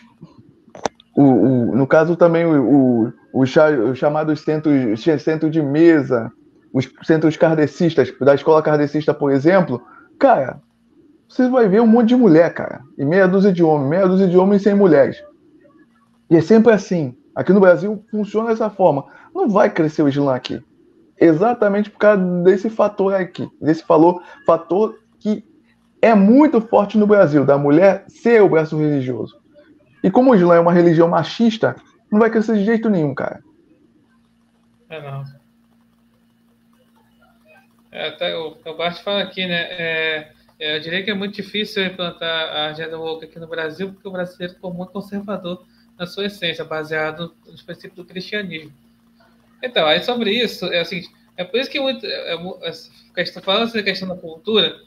o, o- no caso também o, o, os cha- os chamados centros, centro de mesa, os centros kardecistas, da escola kardecista, por exemplo, cara, você vai ver um monte de mulher, cara, e meia dúzia de homens, meia dúzia de homens sem mulheres. E é sempre assim. Aqui no Brasil funciona dessa forma. Não vai crescer o Islã aqui. Exatamente por causa desse fator aqui. Desse falou, fator que é muito forte no Brasil, da mulher ser o braço religioso. E como o Islã é uma religião machista, não vai crescer de jeito nenhum, cara. É, não. É, até o, o Bart fala aqui, né? É, é, eu diria que é muito difícil implantar a agenda woke aqui no Brasil, porque o brasileiro comum é conservador na sua essência, baseado nos princípios do cristianismo. Então, aí sobre isso, é assim, é por isso que muito, é, é, falando sobre a questão da cultura,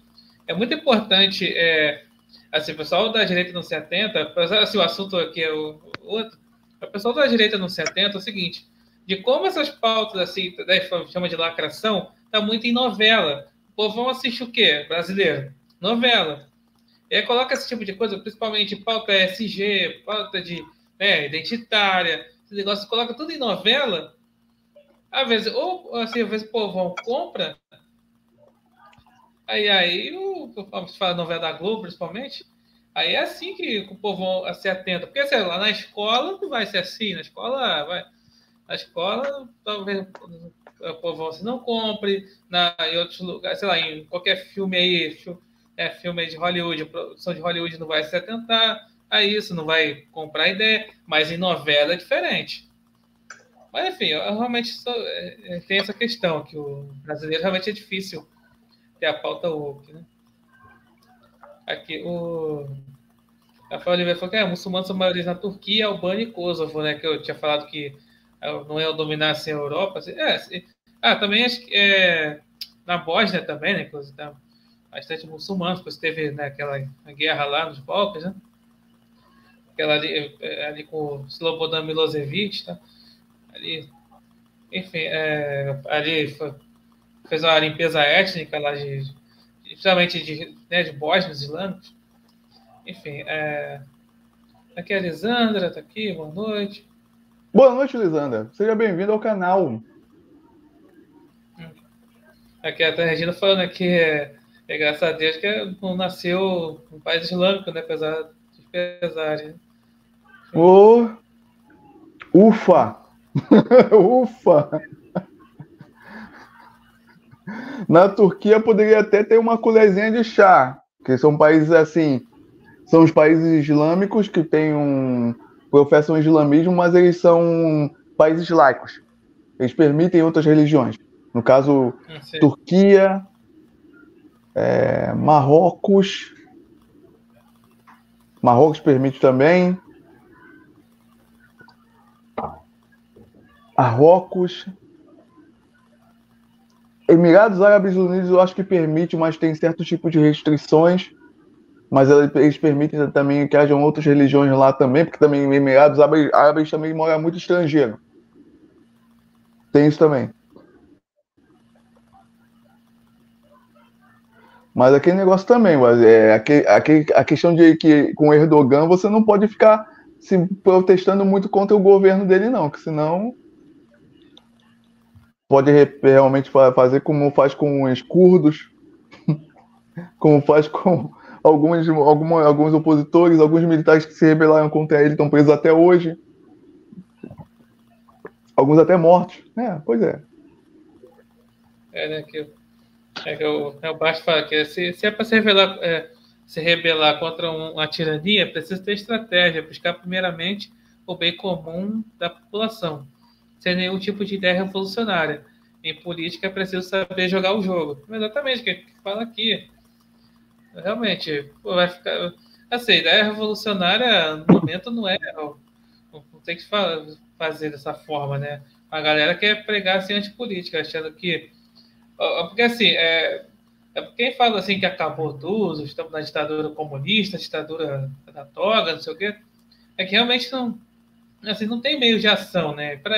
é muito importante, é, assim, o pessoal da direita não se atenta, assim, o assunto aqui é o outro, o pessoal da direita não se atenta é o seguinte, de como essas pautas, assim, né, chama de lacração, tá muito em novela. O povão assiste o quê? Brasileiro. Novela. E aí coloca esse tipo de coisa, principalmente pauta SG, pauta de né, identitária, esse negócio, coloca tudo em novela. Às vezes, ou assim, às vezes o povão compra. Aí, aí, o, falar novela da Globo, principalmente. Aí é assim que o povão se atenta. Porque, sei lá, na escola não vai ser assim. Na escola, vai, na escola, talvez o povão se não compre. Na, em outros lugares, sei lá, em qualquer filme aí, é, filme de Hollywood, produção de Hollywood não vai se atentar. A isso, não vai comprar ideia, mas em novela é diferente. Mas enfim, eu realmente sou, é, é, tem essa questão que o brasileiro realmente é difícil ter a pauta woke, né? Aqui o Rafael Oliveira falou que é, muçulmanos são maioria na Turquia, Albânia e Kosovo, né? Que eu tinha falado que é, não é dominar assim, a Europa. Assim, é, assim, ah, também acho que é, na Bósnia também, né? Que tá bastante muçulmanos, porque teve né, aquela guerra lá nos Balcãs, né? Aquela ali, é, ali com o Slobodan Milosevic, tá? Ali, enfim, é, ali foi, fez uma limpeza étnica lá de, principalmente de, né, de bósnios islâmicos. Enfim, é... aqui é a Lisandra, tá aqui, boa noite. Boa noite, Lisandra. Seja bem-vindo ao canal. Aqui a Regina falando aqui, é, é graças a Deus que não nasceu um país islâmico, né? Apesar dos pesares. Né? Oh, ufa! ufa! Na Turquia poderia até ter uma colherzinha de chá, que são países assim são os países islâmicos que têm um professam islamismo, mas eles são países laicos. Eles permitem outras religiões. No caso, ah, Turquia, é, Marrocos. Marrocos permite também. Marrocos. Emirados Árabes Unidos eu acho que permite, mas tem certo tipo de restrições mas eles permitem também que hajam outras religiões lá também, porque também em Emirados Árabes também mora muito estrangeiro. Tem isso também. Mas aquele negócio também, mas é aquele, aquele, a questão de que com Erdogan você não pode ficar se protestando muito contra o governo dele, não, que senão pode realmente fazer como faz com os curdos, como faz com alguns, alguma, alguns opositores, alguns militares que se rebelaram contra ele estão presos até hoje. Alguns até mortos. É, pois é. É, né? Que, é que o, é o Baixo fala que se, se é para se rebelar, é, se rebelar contra um, uma tirania, precisa ter estratégia, buscar primeiramente o bem comum da população, sem nenhum tipo de ideia revolucionária. Em política é preciso saber jogar o jogo. Exatamente o que fala aqui. Realmente, vai ficar. Assim, a ideia revolucionária no momento não é. Não, tem que fazer dessa forma, né? A galera quer pregar assim antipolítica, achando que. Porque assim, é, é quem fala assim que acabou tudo, estamos na ditadura comunista, ditadura da toga, não sei o quê, é que realmente não, assim, não tem meio de ação, né? Para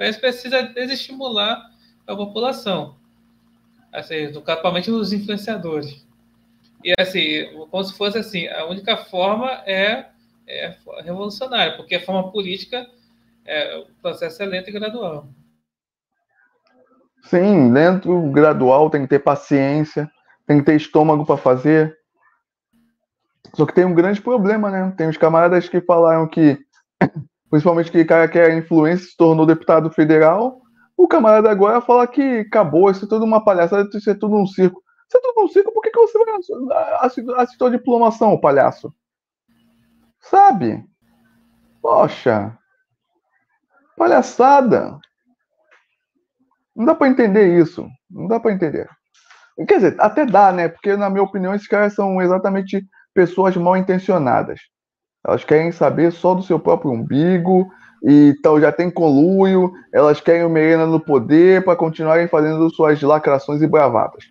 isso precisa desestimular a população, assim, principalmente os influenciadores. E assim, como se fosse assim, a única forma é, é revolucionária, porque a forma política, é, o processo é lento e gradual. Sim, lento, gradual, tem que ter paciência, tem que ter estômago para fazer. Só que tem um grande problema, né? Tem os camaradas que falaram que, principalmente que o cara que era influência se tornou deputado federal. O camarada agora fala que acabou, isso é tudo uma palhaçada, isso é tudo um circo. Você tá no circo, por que, que você vai assistir a diplomação, palhaço? Sabe? Poxa. Palhaçada. Não dá para entender isso. Não dá para entender. Quer dizer, até dá, né? Porque, na minha opinião, esses caras são exatamente pessoas mal intencionadas. Elas querem saber só do seu próprio umbigo, e então já tem conluio, elas querem o Merena no poder para continuarem fazendo suas lacrações e bravatas.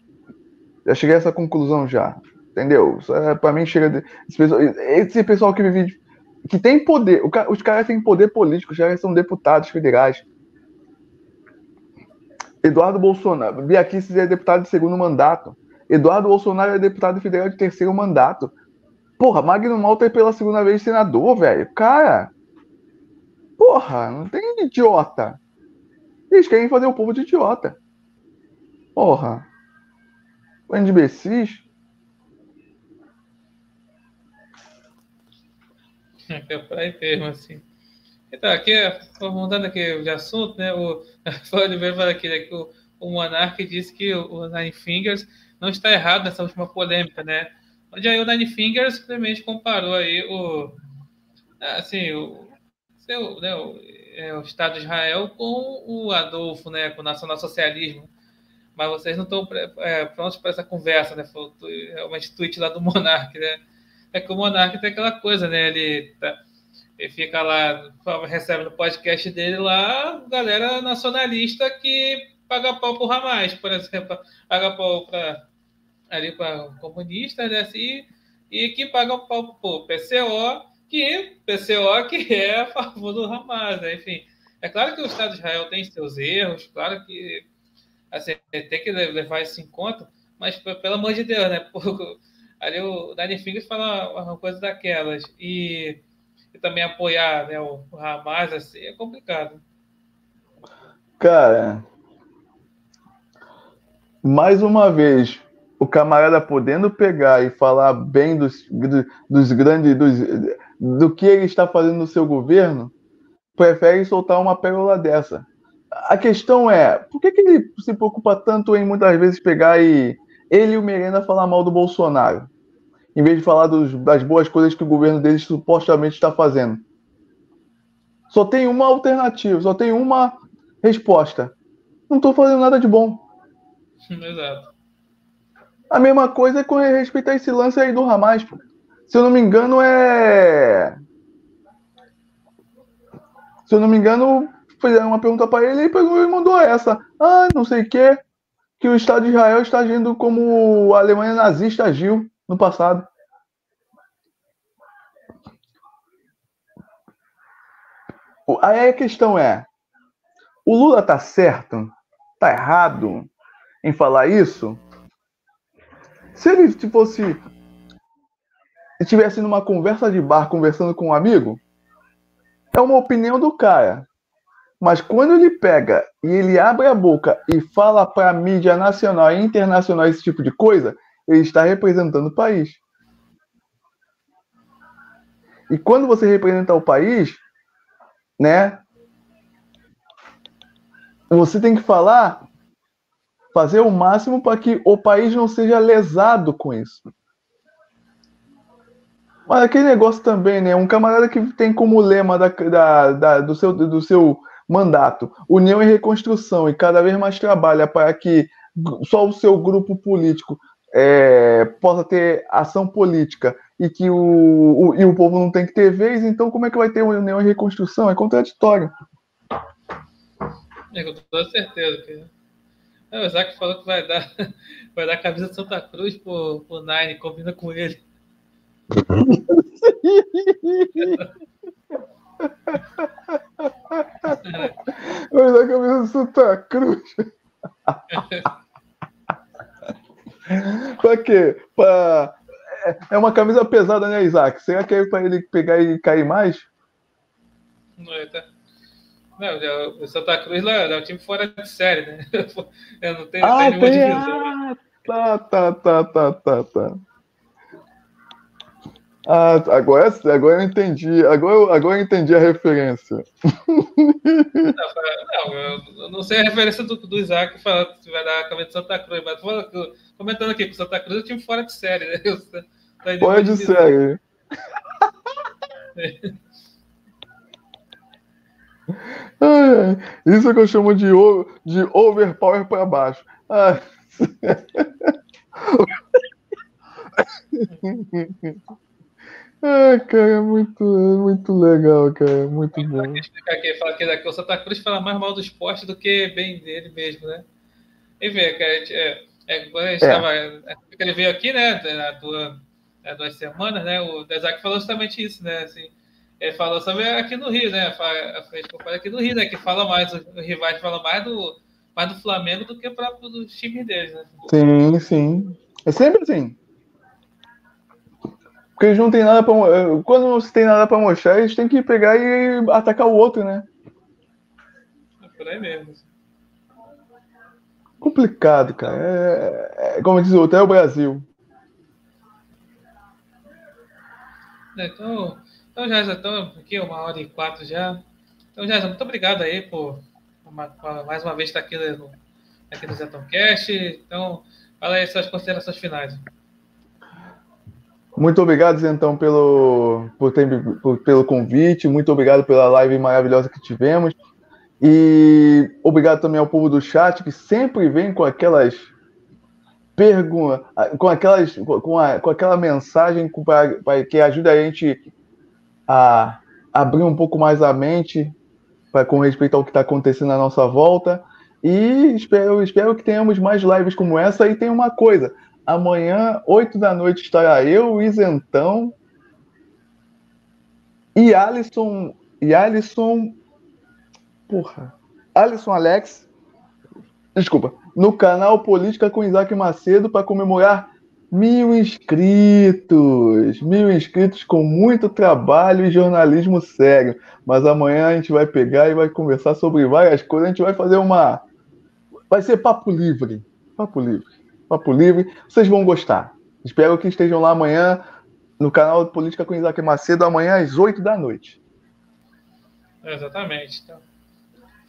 Já cheguei a essa conclusão já. Entendeu? É, para mim chega. De, esse, pessoal, esse pessoal que vive. Que tem poder. os caras têm poder político, já são deputados federais. Eduardo Bolsonaro. Vi aqui se é deputado de segundo mandato. Eduardo Bolsonaro é deputado federal de terceiro mandato. Porra, Magno Malta é pela segunda vez senador, velho. Cara. Porra, não tem idiota. Eles querem fazer o povo de idiota. Porra. De imbecis. É para termo, assim. Então, aqui, mudando aqui de assunto, né? O Oliveira fala aqui né, que o, o Monark disse que o Nine Fingers não está errado nessa última polêmica, né? Onde aí o Nine Fingers simplesmente comparou aí o, assim, o, seu, né, o, é, o Estado de Israel com o Adolfo, né, com o nacional-socialismo. Mas vocês não estão é, prontos para essa conversa, né? Foi realmente tweet lá do Monark, né? É que o Monark tem aquela coisa, né? Ele, tá, ele fica lá, recebe no podcast dele lá, galera nacionalista que paga pau pro Hamas, por exemplo, paga pau para ali para comunista, né? Assim, e que paga pau pro PCO, que PCO que é a favor do Hamas, né? enfim. É claro que o Estado de Israel tem seus erros, claro que assim, tem que levar isso em conta, mas pelo amor de Deus, né? Por, ali o Dani Fingers fala uma coisa daquelas e, e também apoiar né, o, o Hamas assim, é complicado. Cara, mais uma vez, o camarada podendo pegar e falar bem dos, dos grandes, dos, do que ele está fazendo no seu governo, prefere soltar uma pérola dessa. A questão é, por que, que ele se preocupa tanto em muitas vezes pegar e ele e o Merenda falar mal do Bolsonaro, em vez de falar dos, das boas coisas que o governo dele supostamente está fazendo? Só tem uma alternativa, só tem uma resposta. Não estou fazendo nada de bom. Exato. A mesma coisa com respeito a esse lance aí do Hamas. Se eu não me engano, é. Se eu não me engano, fizeram uma pergunta para ele e ele mandou essa. Ah, não sei o que. Que o Estado de Israel está agindo como a Alemanha nazista agiu no passado. Aí a questão é: o Lula tá certo? Tá errado em falar isso? Se ele fosse estivesse numa conversa de bar conversando com um amigo, é uma opinião do cara. Mas quando ele pega e ele abre a boca e fala para a mídia nacional e internacional esse tipo de coisa, ele está representando o país. E quando você representa o país, né? Você tem que falar, fazer o máximo para que o país não seja lesado com isso. Mas aquele negócio também, né? Um camarada que tem como lema da, da, da, do, seu, do seu mandato união e reconstrução e cada vez mais trabalha para que só o seu grupo político é, possa ter ação política e que o, o, e o povo não tem que ter vez, então como é que vai ter união e reconstrução? É contraditório. É, com toda certeza. É, o Isaac falou que vai dar, vai dar a camisa de Santa Cruz pro, pro Nine, combina com ele. Mas a camisa do Santa Cruz. pra quê? Pra... É uma camisa pesada, né, Isaac? Será que é pra ele pegar e cair mais? Não, é, tá. Não, o Santa Cruz lá é um time fora de série, né? Eu não tenho, ah, nenhuma tem... divisão. Ah, tá, tá, tá, tá, tá, tá. Ah, agora, agora eu entendi. Agora, agora eu entendi a referência. Não, não eu não sei a referência do, do Isaac falando que vai dar a camisa de Santa Cruz, mas tô comentando aqui que o Santa Cruz é um time fora de série, né? Tá fora de série. Isso é que eu chamo de, de overpower para baixo. Ah. Cara, é muito, é muito legal, cara. É muito bom. Aqui, explicar aqui, fala que daqui o Santa Cruz fala mais mal do esporte do que bem dele mesmo, né? E vê, cara, é, é, quando a gente. É. é. Ele veio aqui, né? Há duas, duas semanas, né? O Desac falou justamente isso, né? Assim, ele falou sobre aqui no Rio, né? A frente aqui no Rio, né? Que fala mais, os rivais falam mais do, mais do Flamengo do que o próprio do time deles, né? Sim, sim. É sempre assim. Porque eles não têm nada para eh, Quando não se tem nada para mostrar, eles têm que pegar e atacar o outro, né? É por aí mesmo. Complicado, cara. É, é, como diz o outro, é o Brasil. É, então, então já estamos aqui uma hora e quatro já. Então, já muito obrigado aí por uma, mais uma vez estar aqui no, aqui no. Então, fala aí suas considerações finais. Muito obrigado, então, pelo, por ter, por, pelo convite. Muito obrigado pela live maravilhosa que tivemos. E obrigado também ao povo do chat que sempre vem com aquelas perguntas, com aquelas, com, com aquela mensagem para que ajuda a gente a abrir um pouco mais a mente pra, com respeito ao que está acontecendo à nossa volta. E espero, espero que tenhamos mais lives como essa. E tem uma coisa: amanhã, 8 da noite, estará eu, Isentão e Alisson. E Alisson. Porra. Alisson Alex. Desculpa. No canal Política com Isaac Macedo para comemorar mil inscritos. Mil inscritos com muito trabalho e jornalismo sério. Mas amanhã a gente vai pegar e vai conversar sobre várias coisas. A gente vai fazer uma. Vai ser papo livre. Papo livre. Papo livre. Vocês vão gostar. Espero que estejam lá amanhã no canal Política com Isaac Macedo, amanhã às 8 da noite. Exatamente. Então,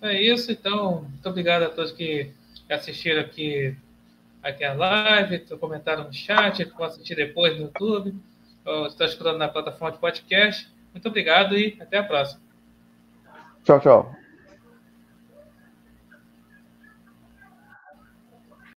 é isso. Então, muito obrigado a todos que assistiram aqui, aqui a live, comentaram no chat, vão assistir depois no YouTube, ou estão escutando na plataforma de podcast. Muito obrigado e até a próxima. Tchau, tchau.